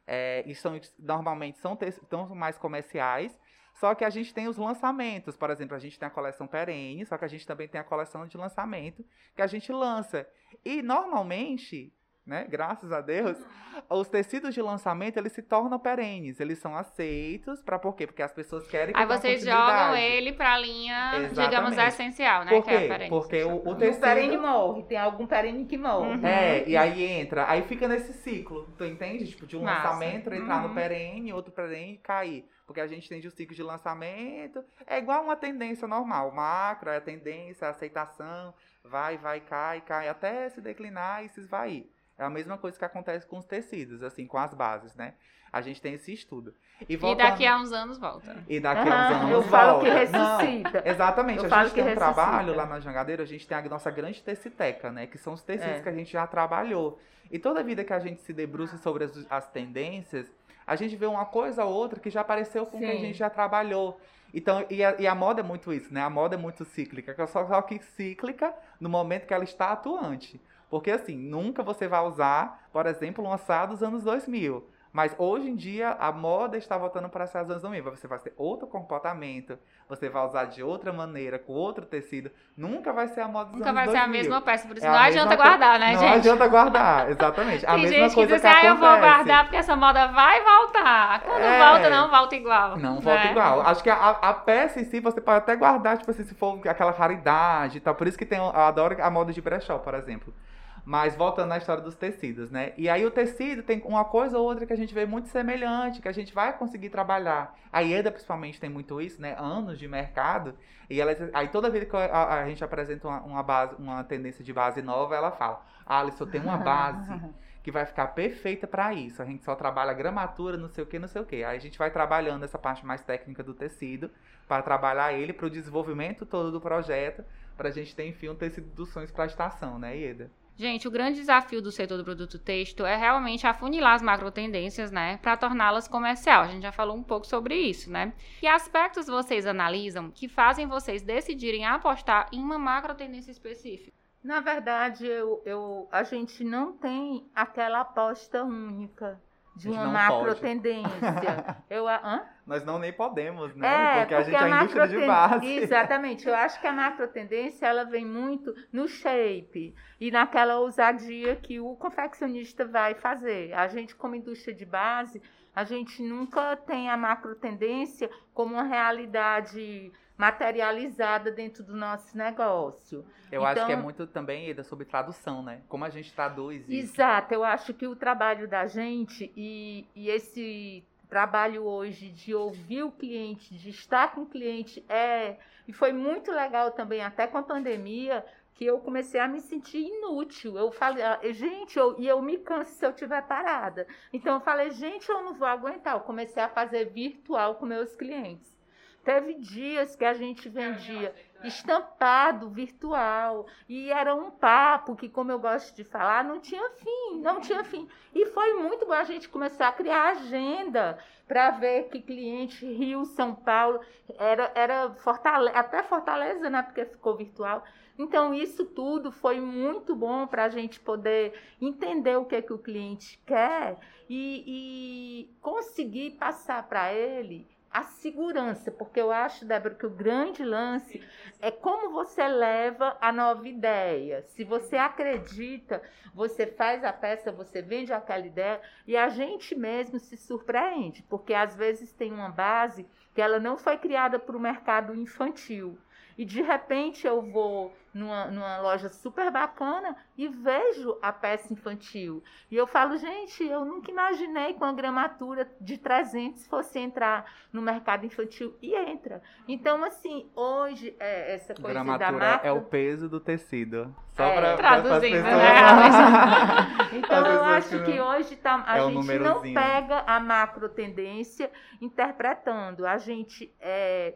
é, e são, normalmente são, tão mais comerciais, só que a gente tem os lançamentos, por exemplo, a gente tem a coleção perene, só que a gente também tem a coleção de lançamento que a gente lança. E normalmente né? Graças a Deus, os tecidos de lançamento eles se tornam perenes, eles são aceitos para por quê? Porque as pessoas querem que Aí vocês jogam ele para a linha, Exatamente. digamos, essencial, né? Por quê? Que é Porque o, o tecido... O perene morre, tem algum perene que morre. Uhum. É, e aí entra, aí fica nesse ciclo, tu entende? Tipo, de um Massa. lançamento entrar uhum. no perene, outro perene cair. Porque a gente tem o ciclo de lançamento, é igual uma tendência normal, macro, é a tendência, a aceitação, vai, vai, cai, cai, até se declinar e se esvair. É a mesma coisa que acontece com os tecidos, assim, com as bases, né? A gente tem esse estudo. E, voltando... e daqui a uns anos volta. E daqui a uns anos eu volta. falo que ressuscita. Não, exatamente. Eu a gente tem um ressuscita. trabalho lá na Jangadeira, a gente tem a nossa grande teciteca, né? Que são os tecidos é. que a gente já trabalhou. E toda vida que a gente se debruça sobre as, as tendências, a gente vê uma coisa ou outra que já apareceu com Sim. que a gente já trabalhou. Então, e a, e a, moda é muito isso, né? A moda é muito cíclica, só, só que cíclica no momento que ela está atuante. Porque assim, nunca você vai usar, por exemplo, um assado dos anos 2000. Mas hoje em dia a moda está voltando para as anos 2000. Você vai ter outro comportamento, você vai usar de outra maneira, com outro tecido. Nunca vai ser a moda dos Nunca anos 2000. Nunca vai ser a mesma peça, por isso é não adianta guardar, né, não gente? Não adianta guardar, exatamente. <laughs> A Tem mesma gente coisa que diz assim, ah, eu vou guardar porque essa moda vai voltar. Quando é... volta, não volta igual. Não volta né? igual. Acho que a, a, peça em si você pode até guardar, tipo assim, se for aquela raridade e tal. Por isso que tem, eu adoro a moda de brechó, por exemplo. Mas voltando na história dos tecidos, né? E aí o tecido tem uma coisa ou outra que a gente vê muito semelhante, que a gente vai conseguir trabalhar. A IEDA, principalmente, tem muito isso, né? Anos de mercado. E ela, aí toda vez que a, a gente apresenta uma, uma, base, uma tendência de base nova, ela fala: Alisson, tem uma base <laughs> que vai ficar perfeita para isso. A gente só trabalha gramatura, não sei o que, não sei o que. Aí a gente vai trabalhando essa parte mais técnica do tecido para trabalhar ele para o desenvolvimento todo do projeto, para a gente ter, enfim, um tecido dos sonhos para a estação, né, Ieda? Gente, o grande desafio do setor do produto texto é realmente afunilar as macro tendências, né, para torná-las comercial. A gente já falou um pouco sobre isso, né? Que aspectos vocês analisam que fazem vocês decidirem apostar em uma macro tendência específica? Na verdade, eu, eu, a gente não tem aquela aposta única de uma macro pode. tendência. <laughs> Eu, hã? Nós não nem podemos, né? É, porque, porque a gente a é a indústria de base. Exatamente. Eu acho que a macro tendência ela vem muito no shape e naquela ousadia que o confeccionista vai fazer. A gente, como indústria de base, a gente nunca tem a macro tendência como uma realidade materializada dentro do nosso negócio. Eu então, acho que é então muito também, Ida, sobre tradução, né? Como a gente traduz isso. Exato, eu acho que o trabalho da gente e, e esse trabalho hoje de ouvir o cliente, de estar com o cliente, é. E foi muito legal também, até com a pandemia, que eu comecei a me sentir inútil. Eu falei, ah, gente, eu, e eu me canso se eu estiver parada. Então eu falei, gente, eu não vou aguentar. Eu comecei a fazer virtual com meus clientes. Teve dias que a gente vendia estampado virtual e era um papo que, como eu gosto de falar, não tinha fim, não tinha fim. E foi muito bom a gente começar a criar agenda para ver que cliente Rio, São Paulo, era, era Fortaleza, até Fortaleza, né? Porque ficou virtual. Então, isso tudo foi muito bom para a gente poder entender o que, é que o cliente quer e, e conseguir passar para ele a segurança, porque eu acho, Débora, que o grande lance é como você leva a nova ideia. Se você acredita, você faz a peça, você vende aquela ideia e a gente mesmo se surpreende, porque às vezes tem uma base que ela não foi criada para o mercado infantil. E de repente eu vou numa, numa loja super bacana e vejo a peça infantil. E eu falo, gente, eu nunca imaginei que uma gramatura de 300 fosse entrar no mercado infantil. E entra. Então, assim, hoje, é, essa coisa gramatura da marca... é o peso do tecido. Só é, pra, traduzindo, pra né? <laughs> <laughs> então, eu acho que hoje tá, a é gente não pega a macro tendência interpretando. A gente... É,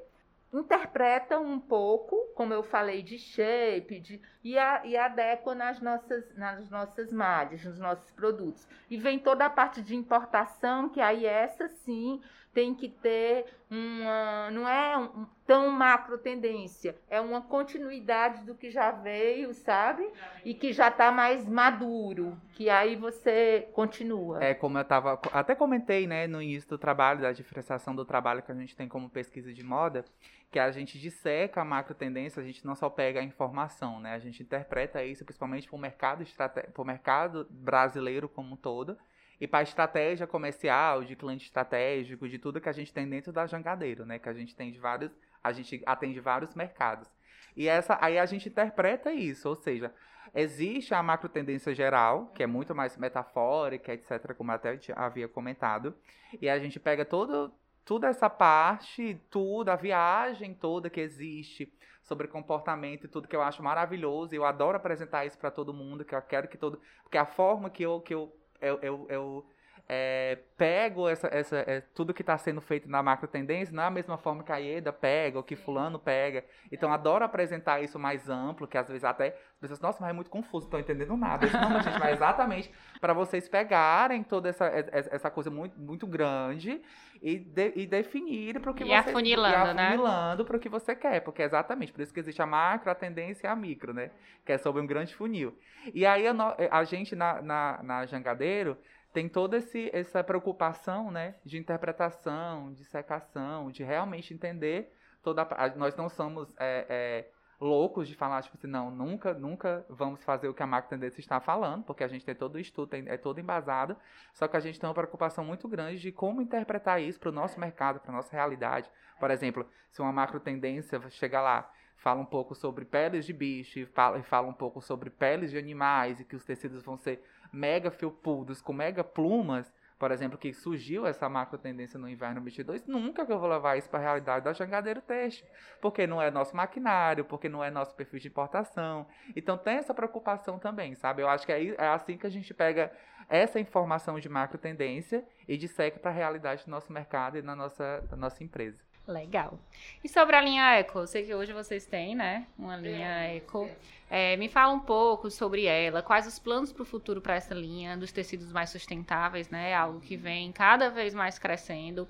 interpreta um pouco, como eu falei, de shape, de, e, a, e adequa nas nossas, nas nossas malhas, nos nossos produtos. E vem toda a parte de importação, que aí essa sim tem que ter uma. não é um, tão macro tendência, é uma continuidade do que já veio, sabe? E que já está mais maduro, que aí você continua. É como eu estava. Até comentei né, no início do trabalho, da diferenciação do trabalho que a gente tem como pesquisa de moda, que a gente disseca a macro tendência, a gente não só pega a informação, né? A gente interpreta isso principalmente para o mercado, estrate... mercado brasileiro como um todo e para estratégia comercial, de cliente estratégico, de tudo que a gente tem dentro da Jangadeiro, né? Que a gente tem de vários, a gente atende vários mercados. E essa, aí a gente interpreta isso, ou seja, existe a macro tendência geral, que é muito mais metafórica, etc., como até havia comentado, e a gente pega todo, toda essa parte, tudo, a viagem toda que existe sobre comportamento e tudo que eu acho maravilhoso, e eu adoro apresentar isso para todo mundo, que eu quero que todo, porque a forma que eu, que eu eu, eu, eu é, pego essa, essa, é, tudo que está sendo feito na macro tendência, não é mesma forma que a IEDA pega, ou que fulano pega. Então, adoro apresentar isso mais amplo, que às vezes até as pessoas, nossa, mas é muito confuso, não estou entendendo nada. Isso, não, gente, mas exatamente para vocês pegarem toda essa, essa coisa muito, muito grande e, de, e definir para o que e você afunilando, e afunilando né? para o que você quer, porque é exatamente por isso que existe a macro, a tendência e a micro, né? Que é sobre um grande funil. E aí a, a gente na, na, na Jangadeiro tem toda esse, essa preocupação né, de interpretação, de secação, de realmente entender toda a, nós não somos é, é, loucos de falar tipo assim não nunca nunca vamos fazer o que a marca tendência está falando porque a gente tem todo o estudo tem, é todo embasado só que a gente tem uma preocupação muito grande de como interpretar isso para o nosso mercado para nossa realidade. Por exemplo se uma macro tendência chegar lá fala um pouco sobre peles de bicho fala, fala um pouco sobre peles de animais e que os tecidos vão ser mega felpudos com mega plumas, por exemplo, que surgiu essa macro tendência no inverno 22, nunca que eu vou levar isso para a realidade da jangadeiro têxtil, porque não é nosso maquinário, porque não é nosso perfil de importação. Então tem essa preocupação também, sabe? Eu acho que é, é assim que a gente pega essa informação de macro tendência e disseca para a realidade do nosso mercado e na nossa, da nossa empresa. Legal. E sobre a linha Eco, eu sei que hoje vocês têm, né, uma linha Eco. É, me fala um pouco sobre ela, quais os planos para o futuro para essa linha? Dos tecidos mais sustentáveis, né, algo que vem cada vez mais crescendo.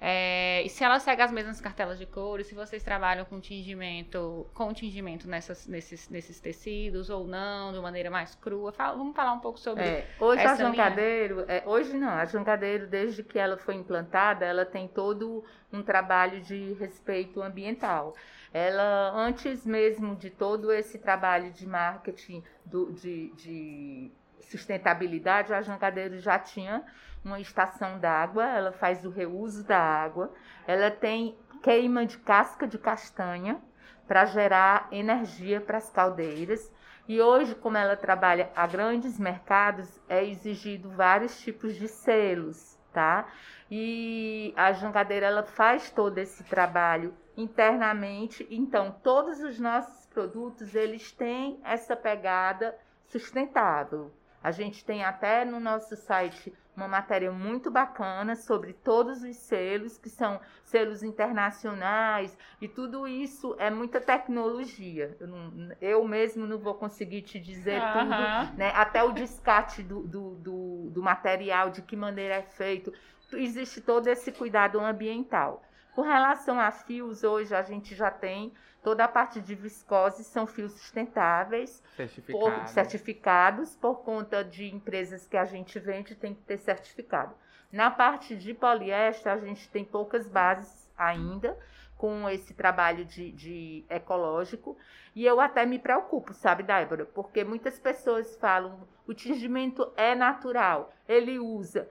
É, e se ela segue as mesmas cartelas de cores, se vocês trabalham com tingimento, com tingimento nessas, nesses, nesses tecidos ou não, de maneira mais crua. Fala, vamos falar um pouco sobre é, hoje essa a Jangadeiro, é, hoje não, a Jangadeiro, desde que ela foi implantada, ela tem todo um trabalho de respeito ambiental. Ela, antes mesmo de todo esse trabalho de marketing, do, de, de sustentabilidade, a Jangadeiro já tinha uma estação d'água, ela faz o reuso da água, ela tem queima de casca de castanha para gerar energia para as caldeiras. E hoje, como ela trabalha a grandes mercados, é exigido vários tipos de selos, tá? E a jangadeira ela faz todo esse trabalho internamente. Então, todos os nossos produtos eles têm essa pegada sustentável. A gente tem até no nosso site uma matéria muito bacana sobre todos os selos, que são selos internacionais, e tudo isso é muita tecnologia. Eu, não, eu mesmo não vou conseguir te dizer uhum. tudo, né? até o descarte do, do, do, do material, de que maneira é feito. Existe todo esse cuidado ambiental. Com relação a fios, hoje a gente já tem toda a parte de viscose, são fios sustentáveis, Certificado. por, certificados, por conta de empresas que a gente vende, tem que ter certificado. Na parte de poliéster, a gente tem poucas bases ainda com esse trabalho de, de ecológico. E eu até me preocupo, sabe, Débora? Porque muitas pessoas falam o tingimento é natural, ele usa.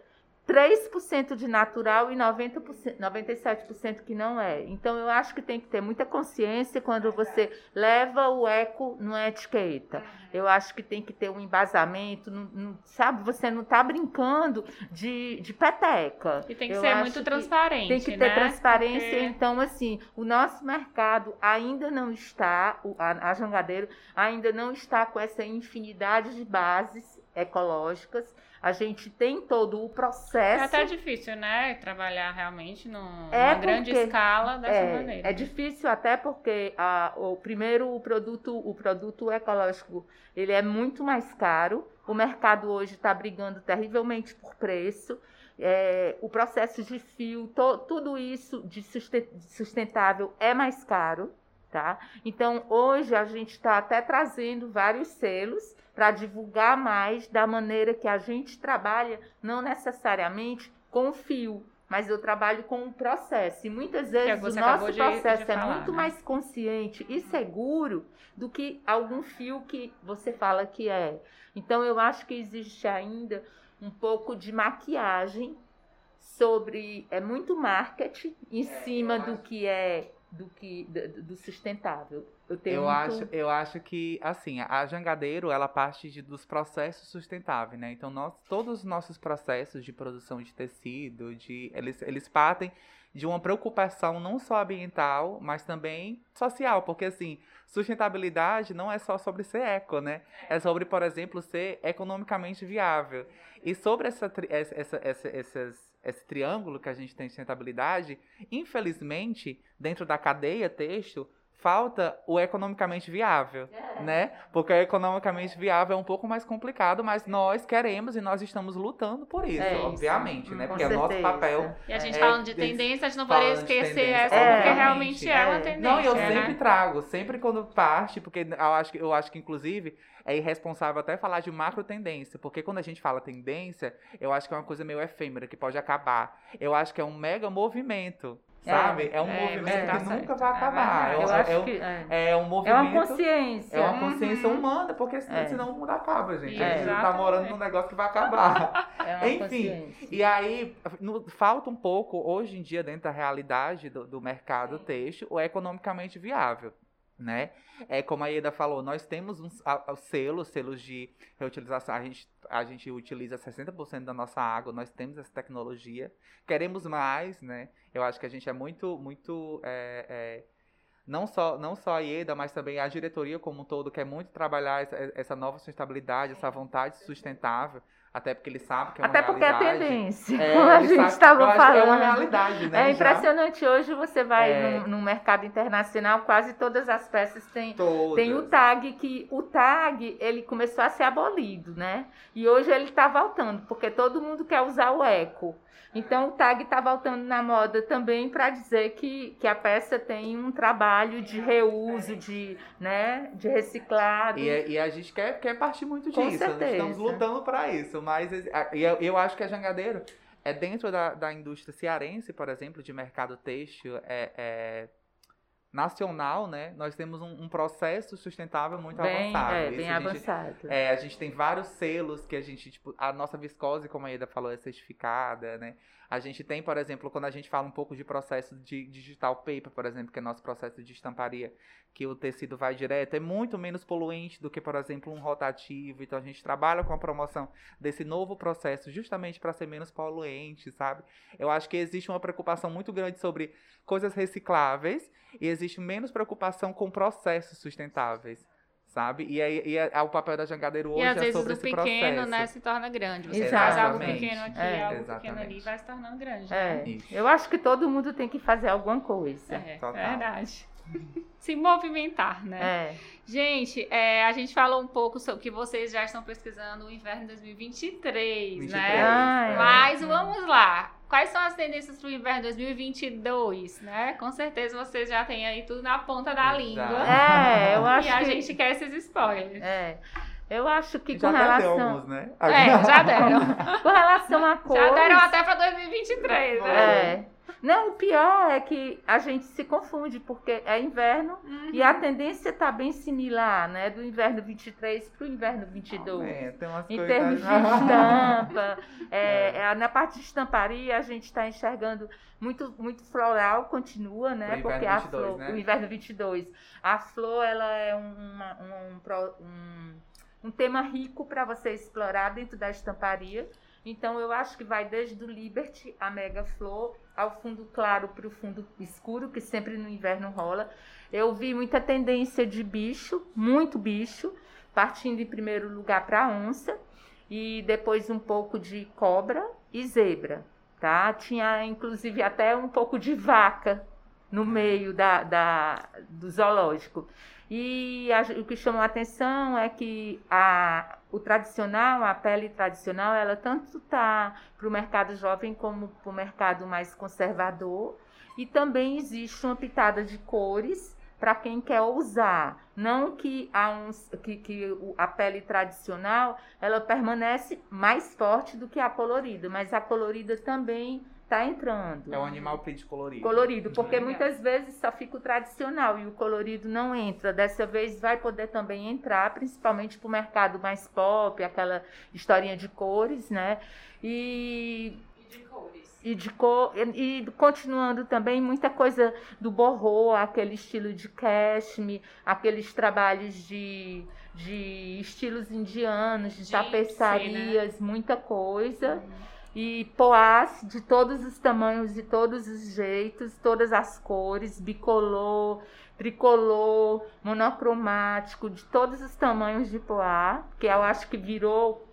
3% de natural e 90%, 97% que não é. Então eu acho que tem que ter muita consciência quando você leva o eco numa etiqueta. Eu acho que tem que ter um embasamento, não, não, sabe? Você não está brincando de, de peteca. E tem que eu ser muito transparente. Tem que ter né? transparência. Porque... Então, assim, o nosso mercado ainda não está, a, a Jangadeiro ainda não está com essa infinidade de bases ecológicas. A gente tem todo o processo. É até difícil, né? Trabalhar realmente numa é grande escala dessa é, maneira. É difícil até porque a, o primeiro o produto, o produto ecológico, ele é muito mais caro. O mercado hoje está brigando terrivelmente por preço. É, o processo de fio, to, tudo isso de sustentável é mais caro. Tá? Então, hoje a gente está até trazendo vários selos para divulgar mais da maneira que a gente trabalha, não necessariamente com o fio, mas eu trabalho com o processo. E muitas é vezes é o nosso de, processo de é falar, é muito né? mais consciente e seguro do que algum fio que você fala que é. Então, eu acho que existe ainda um pouco de maquiagem sobre é muito marketing em cima do que é do que do, sustentável. Eu, eu muito... acho, eu acho que assim a Jangadeiro ela parte de, dos processos sustentáveis, né? Então nós todos os nossos processos de produção de tecido, de eles eles partem de uma preocupação não só ambiental, mas também social, porque assim, sustentabilidade não é só sobre ser eco, né? É sobre, por exemplo, ser economicamente viável. E sobre essa, essa, essa, essas esse triângulo que a gente tem de sustentabilidade, infelizmente, dentro da cadeia texto, falta o economicamente viável, é. né? Porque o economicamente viável é um pouco mais complicado, mas nós queremos e nós estamos lutando por isso, é obviamente, isso. né? Com porque certeza. é nosso papel. E a gente é, falando de tendência, a gente não pode esquecer essa, é, porque realmente é uma tendência. Não, eu né? sempre trago, sempre quando parte, porque eu acho que eu acho que inclusive é irresponsável até falar de macro tendência, porque quando a gente fala tendência, eu acho que é uma coisa meio efêmera que pode acabar. Eu acho que é um mega movimento. Sabe? É, é um é, movimento que nunca vai é acabar. É, que é, é um movimento. É uma consciência. É uma consciência uhum. humana, porque senão o mundo acaba, gente. a gente tá morando num negócio que vai acabar. <laughs> Enfim. E aí, no, falta um pouco, hoje em dia, dentro da realidade do, do mercado texto, o economicamente viável né? É como a Ieda falou, nós temos uns a, selos, selos de reutilização. A gente, a gente utiliza 60% da nossa água, nós temos essa tecnologia. Queremos mais, né? Eu acho que a gente é muito, muito. É, é, não só, não só a IEDA, mas também a diretoria como um todo quer muito trabalhar essa, essa nova sustentabilidade, essa vontade sustentável. Até porque ele sabe que é uma Até porque é tendência, é, como a gente estava falando. É uma realidade, né? É impressionante. Já. Hoje você vai é... no, no, mercado internacional, quase todas as peças têm, têm o tag, que o tag ele começou a ser abolido, né? E hoje ele está voltando, porque todo mundo quer usar o eco. Então o tag está voltando na moda também para dizer que, que a peça tem um trabalho de reuso, de, né, de reciclado. E, e a gente quer, quer partir muito disso. Com certeza. Estamos lutando para isso. Mas eu, eu acho que a Jangadeiro é dentro da, da indústria cearense, por exemplo, de mercado têxtil, é, é nacional, né, nós temos um, um processo sustentável muito bem, avançado. É, bem avançado. é, a gente tem vários selos que a gente, tipo, a nossa viscose, como a Ida falou, é certificada, né? A gente tem, por exemplo, quando a gente fala um pouco de processo de digital paper, por exemplo, que é nosso processo de estamparia, que o tecido vai direto, é muito menos poluente do que, por exemplo, um rotativo. Então a gente trabalha com a promoção desse novo processo justamente para ser menos poluente, sabe? Eu acho que existe uma preocupação muito grande sobre coisas recicláveis e existe menos preocupação com processos sustentáveis sabe? E aí e é, o papel da jangadeiro hoje e às é vezes sobre o esse pequeno, processo. né, se torna grande. Você faz algo pequeno aqui, é. algo Exatamente. pequeno ali, vai se tornando grande. É. Né? Eu acho que todo mundo tem que fazer alguma coisa. É, Total. verdade. <laughs> se movimentar, né? É. Gente, é, a gente falou um pouco sobre que vocês já estão pesquisando o inverno 2023, 23, né? Ah, é. Mas vamos lá. Quais são as tendências para o inverno 2022, né? Com certeza vocês já têm aí tudo na ponta da Exato. língua. É, eu <laughs> acho E a gente quer esses spoilers. É. Eu acho que já com relação. Demos, né? É, já deram. <laughs> com relação a cores. Já deram até para 2023, né? É. Não, o pior é que a gente se confunde, porque é inverno uhum. e a tendência está bem similar, né? Do inverno 23 para o inverno 22. É, tem umas em termos de estampa. é, é. Na parte de estamparia, a gente está enxergando muito, muito floral, continua, né? Porque 22, a flor, né? o inverno 22. A flor, ela é uma, um, um, um tema rico para você explorar dentro da estamparia. Então eu acho que vai desde o Liberty, a Mega Flor, ao fundo claro para o fundo escuro, que sempre no inverno rola. Eu vi muita tendência de bicho, muito bicho, partindo em primeiro lugar para onça. e depois um pouco de cobra e zebra, tá? Tinha inclusive até um pouco de vaca no meio da, da do zoológico. E a, o que chamou a atenção é que a, o tradicional, a pele tradicional, ela tanto está para o mercado jovem como para o mercado mais conservador. E também existe uma pitada de cores para quem quer usar. Não que, há uns, que, que a pele tradicional ela permanece mais forte do que a colorida, mas a colorida também está entrando. É um animal print colorido. Colorido, porque muitas vezes só fica o tradicional e o colorido não entra. Dessa vez vai poder também entrar, principalmente para o mercado mais pop, aquela historinha de cores, né? E. E de cores e, de cor, e, e continuando também muita coisa do borro, aquele estilo de cashmere, aqueles trabalhos de, de estilos indianos, de, de tapeçarias, né? muita coisa. Uhum. E poás de todos os tamanhos, de todos os jeitos, todas as cores, bicolor, tricolor, monocromático, de todos os tamanhos de poá, que eu acho que virou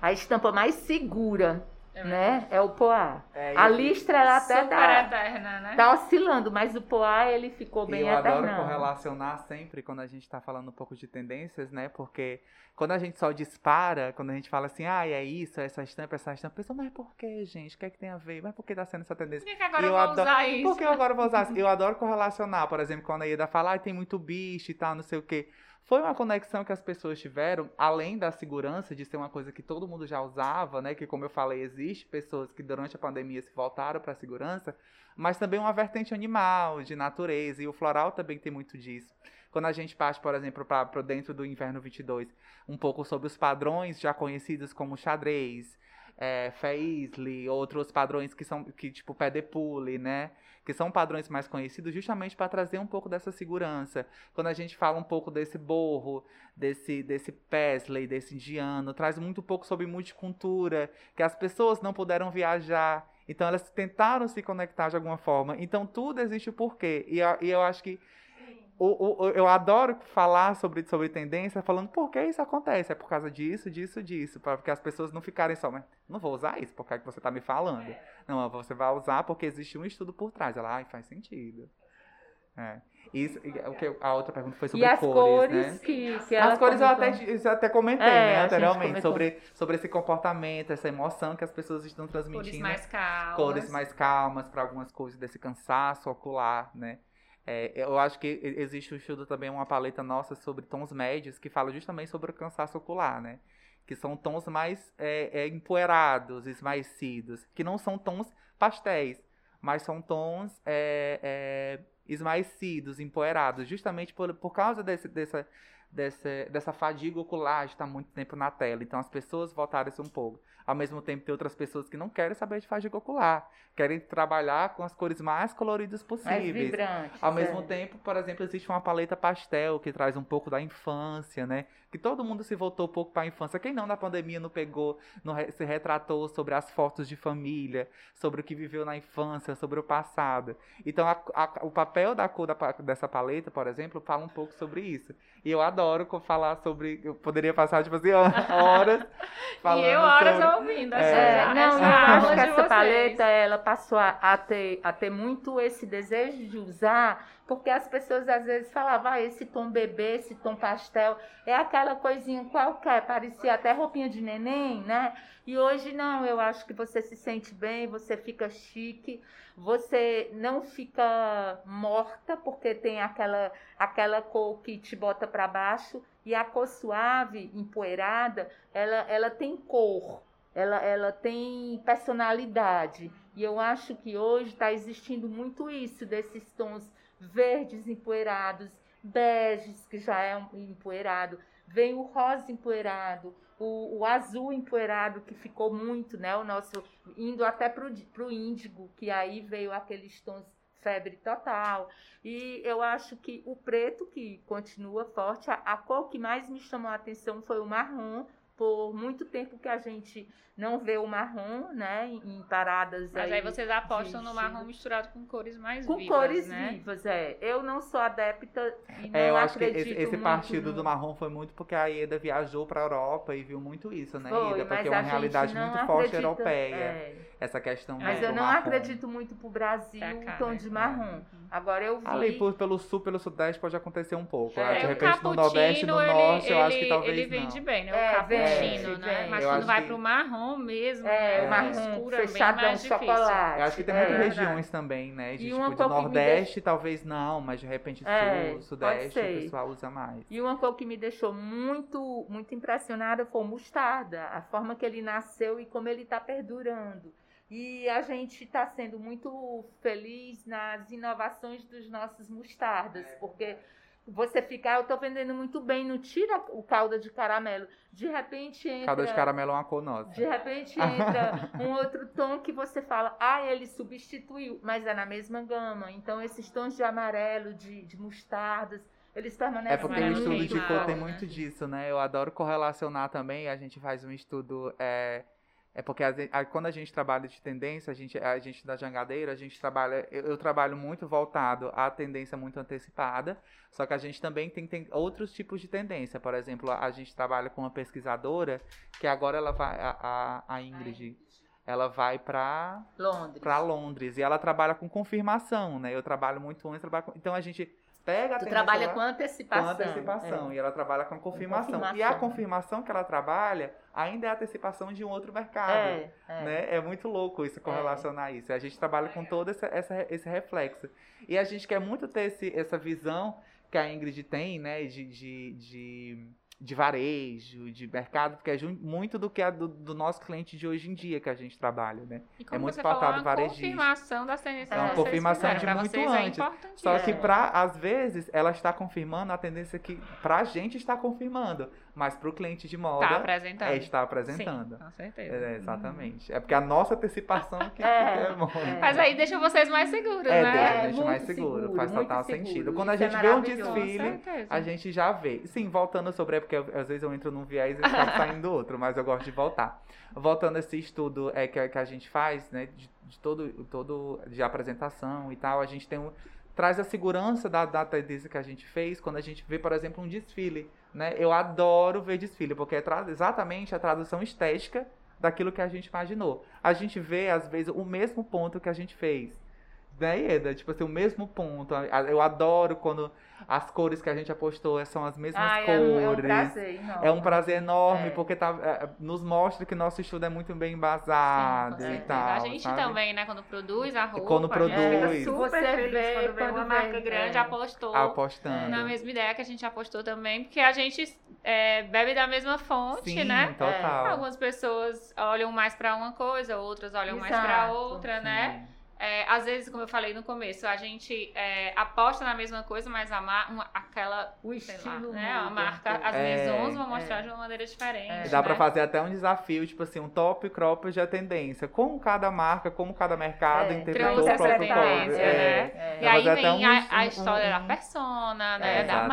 a estampa mais segura é né? É o poá. É, a listra ela até tá, eterna, né? tá oscilando, mas o poá ele ficou bem eterno. Eu adoro correlacionar sempre quando a gente está falando um pouco de tendências, né? Porque quando a gente só dispara, quando a gente fala assim, ah, é isso, é essa estampa, essa estampa, pessoa, mas por que, gente? O que é que tem a ver? Mas por que tá sendo essa tendência? Por que, agora eu, vou adoro... usar isso? Por que eu agora vou usar isso? Eu adoro correlacionar, por exemplo, quando a Ida fala, ah, tem muito bicho e tal, não sei o quê. Foi uma conexão que as pessoas tiveram, além da segurança, de ser uma coisa que todo mundo já usava, né? Que, como eu falei, existe pessoas que durante a pandemia se voltaram para a segurança, mas também uma vertente animal, de natureza, e o floral também tem muito disso. Quando a gente parte, por exemplo, para dentro do Inverno 22, um pouco sobre os padrões já conhecidos como xadrez, é, Faisley, outros padrões que são, que tipo, pé de pule, né? que são padrões mais conhecidos justamente para trazer um pouco dessa segurança. Quando a gente fala um pouco desse borro, desse, desse Pesley, desse indiano, traz muito pouco sobre multicultura, que as pessoas não puderam viajar, então elas tentaram se conectar de alguma forma. Então tudo existe o porquê. E, e eu acho que o, o, eu adoro falar sobre, sobre tendência falando por que isso acontece. É por causa disso, disso, disso. Para que as pessoas não ficarem só, mas não vou usar isso, por que, é que você está me falando? É. Não, você vai usar porque existe um estudo por trás. Ela, ai, faz sentido. É. Isso, o que a outra pergunta foi sobre e as cores, cores né? que, que As cores eu até, eu até comentei, é, né, anteriormente, sobre, sobre esse comportamento, essa emoção que as pessoas estão transmitindo. Cores mais calmas. Cores mais calmas para algumas coisas desse cansaço ocular, né? É, eu acho que existe um estudo também, uma paleta nossa sobre tons médios, que fala justamente sobre o cansaço ocular, né? Que são tons mais é, é, empoeirados, esmaecidos, que não são tons pastéis, mas são tons é, é, esmaecidos, empoeirados, justamente por, por causa desse, dessa, dessa, dessa fadiga ocular de estar muito tempo na tela. Então as pessoas voltaram-se um pouco. Ao mesmo tempo, tem outras pessoas que não querem saber de fadiga ocular. Querem trabalhar com as cores mais coloridas possíveis. Mais vibrantes. Ao mesmo é. tempo, por exemplo, existe uma paleta pastel que traz um pouco da infância, né? Que todo mundo se voltou um pouco para a infância. Quem não na pandemia não pegou, não se retratou sobre as fotos de família, sobre o que viveu na infância, sobre o passado. Então, a, a, o papel da cor da, dessa paleta, por exemplo, fala um pouco sobre isso. E eu adoro falar sobre. Eu poderia passar, tipo assim, <laughs> horas falando. e eu horas sobre ouvindo. É, não, eu acho que essa paleta ela passou a, a, ter, a ter muito esse desejo de usar, porque as pessoas às vezes falavam, ah, esse tom bebê, esse tom pastel, é aquela coisinha qualquer, parecia até roupinha de neném, né? E hoje não, eu acho que você se sente bem, você fica chique, você não fica morta, porque tem aquela, aquela cor que te bota para baixo, e a cor suave, empoeirada, ela, ela tem cor ela, ela tem personalidade. E eu acho que hoje está existindo muito isso, desses tons verdes empoeirados, beges, que já é empoeirado, vem o rosa empoeirado, o, o, azul empoeirado, que ficou muito, né? O nosso, indo até para o índigo, que aí veio aqueles tons febre total. E eu acho que o preto, que continua forte, a, a cor que mais me chamou a atenção foi o marrom, por muito tempo que a gente não vê o marrom, né, em paradas Mas aí, aí vocês apostam no marrom misturado com cores mais com vivas, cores né? vivas, é. Eu não sou adepta e não É, eu acho que esse, esse partido no- do marrom foi muito porque a Ieda viajou pra Europa e viu muito isso, né, Foi, Ieda? Porque é uma a realidade não muito forte acredita- europeia. é. Essa questão Mas do eu não marrom. acredito muito pro Brasil Pra cá, o tom né? de marrom. Agora eu vi. Ali por, pelo sul, pelo sudeste pode acontecer um pouco. É, Ah, de o repente no nordeste e no ele, norte, eu ele, acho que talvez ele não. vende bem, né? É, o cappuccino, vende, né? Mas Eu quando vai pro marrom mesmo, É, né? o marrom escuro, é bem fechadão, mais difícil. chocolate. Eu acho que tem É, muitas verdade. regiões também, né? De, E tipo, uma cor Nordeste, talvez não, mas de repente É, Sul, Sudeste, o pessoal usa mais. E uma cor que me deixou muito, muito impressionada foi o mostarda, a forma que ele nasceu e como ele está perdurando. E a gente está sendo muito feliz nas inovações dos nossos mostardas, porque você ficar, eu estou vendendo muito bem, não tira o calda de caramelo. De repente entra. Calda de caramelo é uma cor nossa. De repente entra <laughs> um outro tom que você fala, ah, ele substituiu, mas é na mesma gama. Então esses tons de amarelo, de, de mostardas, eles permanecem É porque o estudo de cor tem muito disso, né? Eu adoro correlacionar também. A gente faz um estudo. É, é porque ve- a- quando a gente trabalha de tendência, a gente, a gente da jangadeira, a gente trabalha. Eu, eu trabalho muito voltado à tendência muito antecipada. Só que a gente também tem, tem outros tipos de tendência. Por exemplo, a, a gente trabalha com uma pesquisadora que agora ela vai. A, a, a Ingrid. Ela vai para Londres. para Londres e ela trabalha com confirmação, né? Eu trabalho muito antes, trabalho com- então a gente pega Tu trabalha lá- com antecipação. com antecipação. é. E ela trabalha com confirmação. confirmação. E a confirmação que ela trabalha ainda é a antecipação de um outro mercado. É, é. Né? é muito louco isso, correlacionar isso. A gente trabalha com todo esse, essa- esse reflexo. E a gente quer muito ter esse, essa visão que a Ingrid tem, né? De, de, de, de varejo, de mercado, porque é muito do que é do, do nosso cliente de hoje em dia que a gente trabalha, né? E como É muito você falou, pautado uma varejista. confirmação das tendências É uma confirmação fizeram. de muito vocês antes. É. Só que É. pra, às vezes, ela está confirmando a tendência que pra gente está confirmando, mas pro cliente de moda Tá apresentando. é está apresentando. Sim, com certeza. É, exatamente. É porque a nossa antecipação que <laughs> É. é, bom. É. Mas aí deixa vocês mais seguros, É, né? deixa a É, gente mais seguro, seguro, faz total seguro. sentido. Quando a Isso é gente vê um desfile, a gente já vê. Sim, voltando sobre, é porque às vezes eu entro num viés e acabo <laughs> saindo do outro, mas eu gosto de voltar. Voltando a esse estudo é, que, que a gente faz, né, de, de todo, todo de apresentação e tal, a gente tem um, traz a segurança da, da tendência que a gente fez quando a gente vê, por exemplo, um desfile, né? Eu adoro ver desfile, porque é exatamente a tradução estética daquilo que a gente imaginou. A gente vê, às vezes, o mesmo ponto que a gente fez. Né, Ieda? Tipo assim, o mesmo ponto. Eu adoro quando as cores que a gente apostou são as mesmas Ai, é, um, é um cores. prazer. enorme. É um prazer enorme, É. porque tá, é, nos mostra que nosso estudo é muito bem embasado Com e certeza. tal. a gente sabe? também, né, quando produz a roupa, Quando a gente fica produz. super Você feliz vê quando uma marca grande é. apostou Apostando. na mesma ideia que a gente apostou também, porque a gente é, bebe da mesma fonte, Sim, né? total. Algumas pessoas olham mais pra uma coisa, outras olham mais pra Exato. outra, Sim. né? É, às vezes, como eu falei no começo, a gente é, aposta na mesma coisa, mas a mar, uma, aquela, O sei lá, estilo né? A marca, as É, maisons vão mostrar é. de uma maneira diferente. Dá né? pra fazer até um desafio, tipo assim, um top cropped é tendência. Como cada marca, como cada mercado É, interpretou trouxe o essa próprio tendência, top. né? É. E aí vem um- a, a um- história da um- persona, né? É, da exatamente.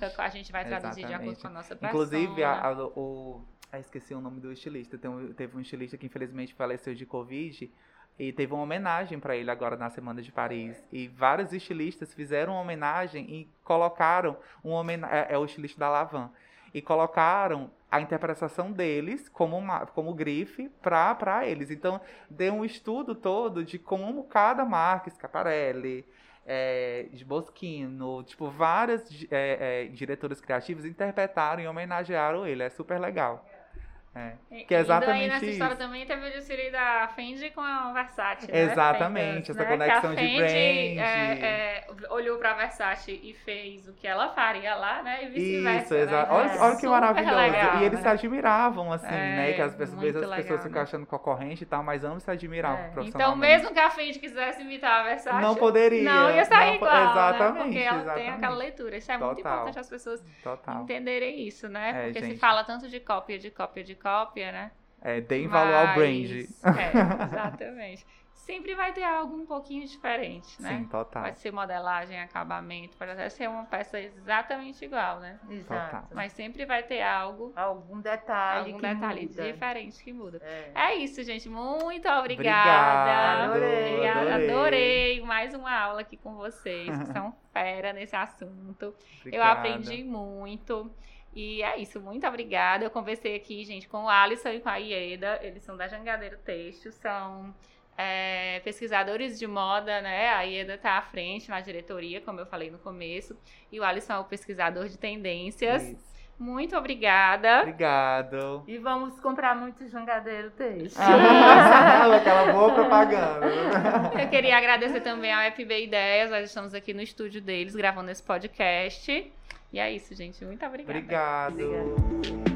marca, a gente vai traduzir de acordo Exatamente. com a nossa persona. Inclusive, a, a- o. ah, esqueci o nome do estilista. Tem um- teve um estilista que infelizmente faleceu de Covid. E teve uma homenagem para ele agora na Semana de Paris. E vários estilistas fizeram uma homenagem e colocaram um homenagem. É, é o estilista da Lavan. E colocaram a interpretação deles como, uma, como grife para eles. Então, deu um estudo todo de como cada marca, Scaparelli, é, de Boschino, tipo, várias é, é, diretoras criativas interpretaram e homenagearam ele. É super legal. É. E- que é e daí exatamente nessa história isso. também teve o desfile da Fendi com a Versace, né? Exatamente, essa Né? conexão que de a Fendi brand. é, é, olhou pra Versace e fez o que ela faria lá, né? E vice-versa. Isso, né? exato. Foi Olha, olha que maravilhoso. legal, e eles né? se admiravam, assim, É, né? Que às vezes, muito as pessoas legal, ficam né? achando concorrente e tal, mas ambos se admiravam É. Então, mesmo que a Fendi quisesse imitar a Versace, Não poderia. não ia sair não igual, né? Exatamente, Porque ela tem exatamente. aquela leitura. Isso é muito Total. importante as pessoas Total. entenderem isso, né? É, Porque se gente. fala tanto de cópia, de cópia, de cópia, né? É, deem valor ao brand. Mas- <laughs> É, exatamente. sempre vai ter algo um pouquinho diferente, né? Sim, total. Pode ser modelagem, acabamento, pode até ser uma peça exatamente igual, né? Exato. Mas sempre vai ter algo, Algum detalhe algum que detalhe muda. diferente que muda. É. É isso, gente. Muito obrigada. Obrigado, Adorei. Obrigada, adorei. adorei mais uma aula aqui com vocês, que são <laughs> fera nesse assunto. Eu Obrigado. aprendi muito. E é isso, muito obrigada. Eu conversei aqui, gente, com o Alisson e com a Ieda. Eles são da Jangadeiro Texto, são é, pesquisadores de moda, né? A Ieda tá à frente na diretoria, como eu falei no começo. E o Alisson é o pesquisador de tendências. Isso. Muito obrigada. Obrigado. E vamos comprar muito jangadeiro texto. Ah, aquela boa propaganda. <laughs> Eu queria agradecer também ao FB Ideias. Nós estamos aqui no estúdio deles gravando esse podcast. E é isso, gente. Muito obrigada. Obrigado. Obrigada.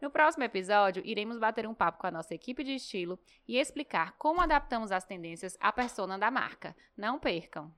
No próximo episódio, iremos bater um papo com a nossa equipe de estilo e explicar como adaptamos as tendências à persona da marca. Não percam!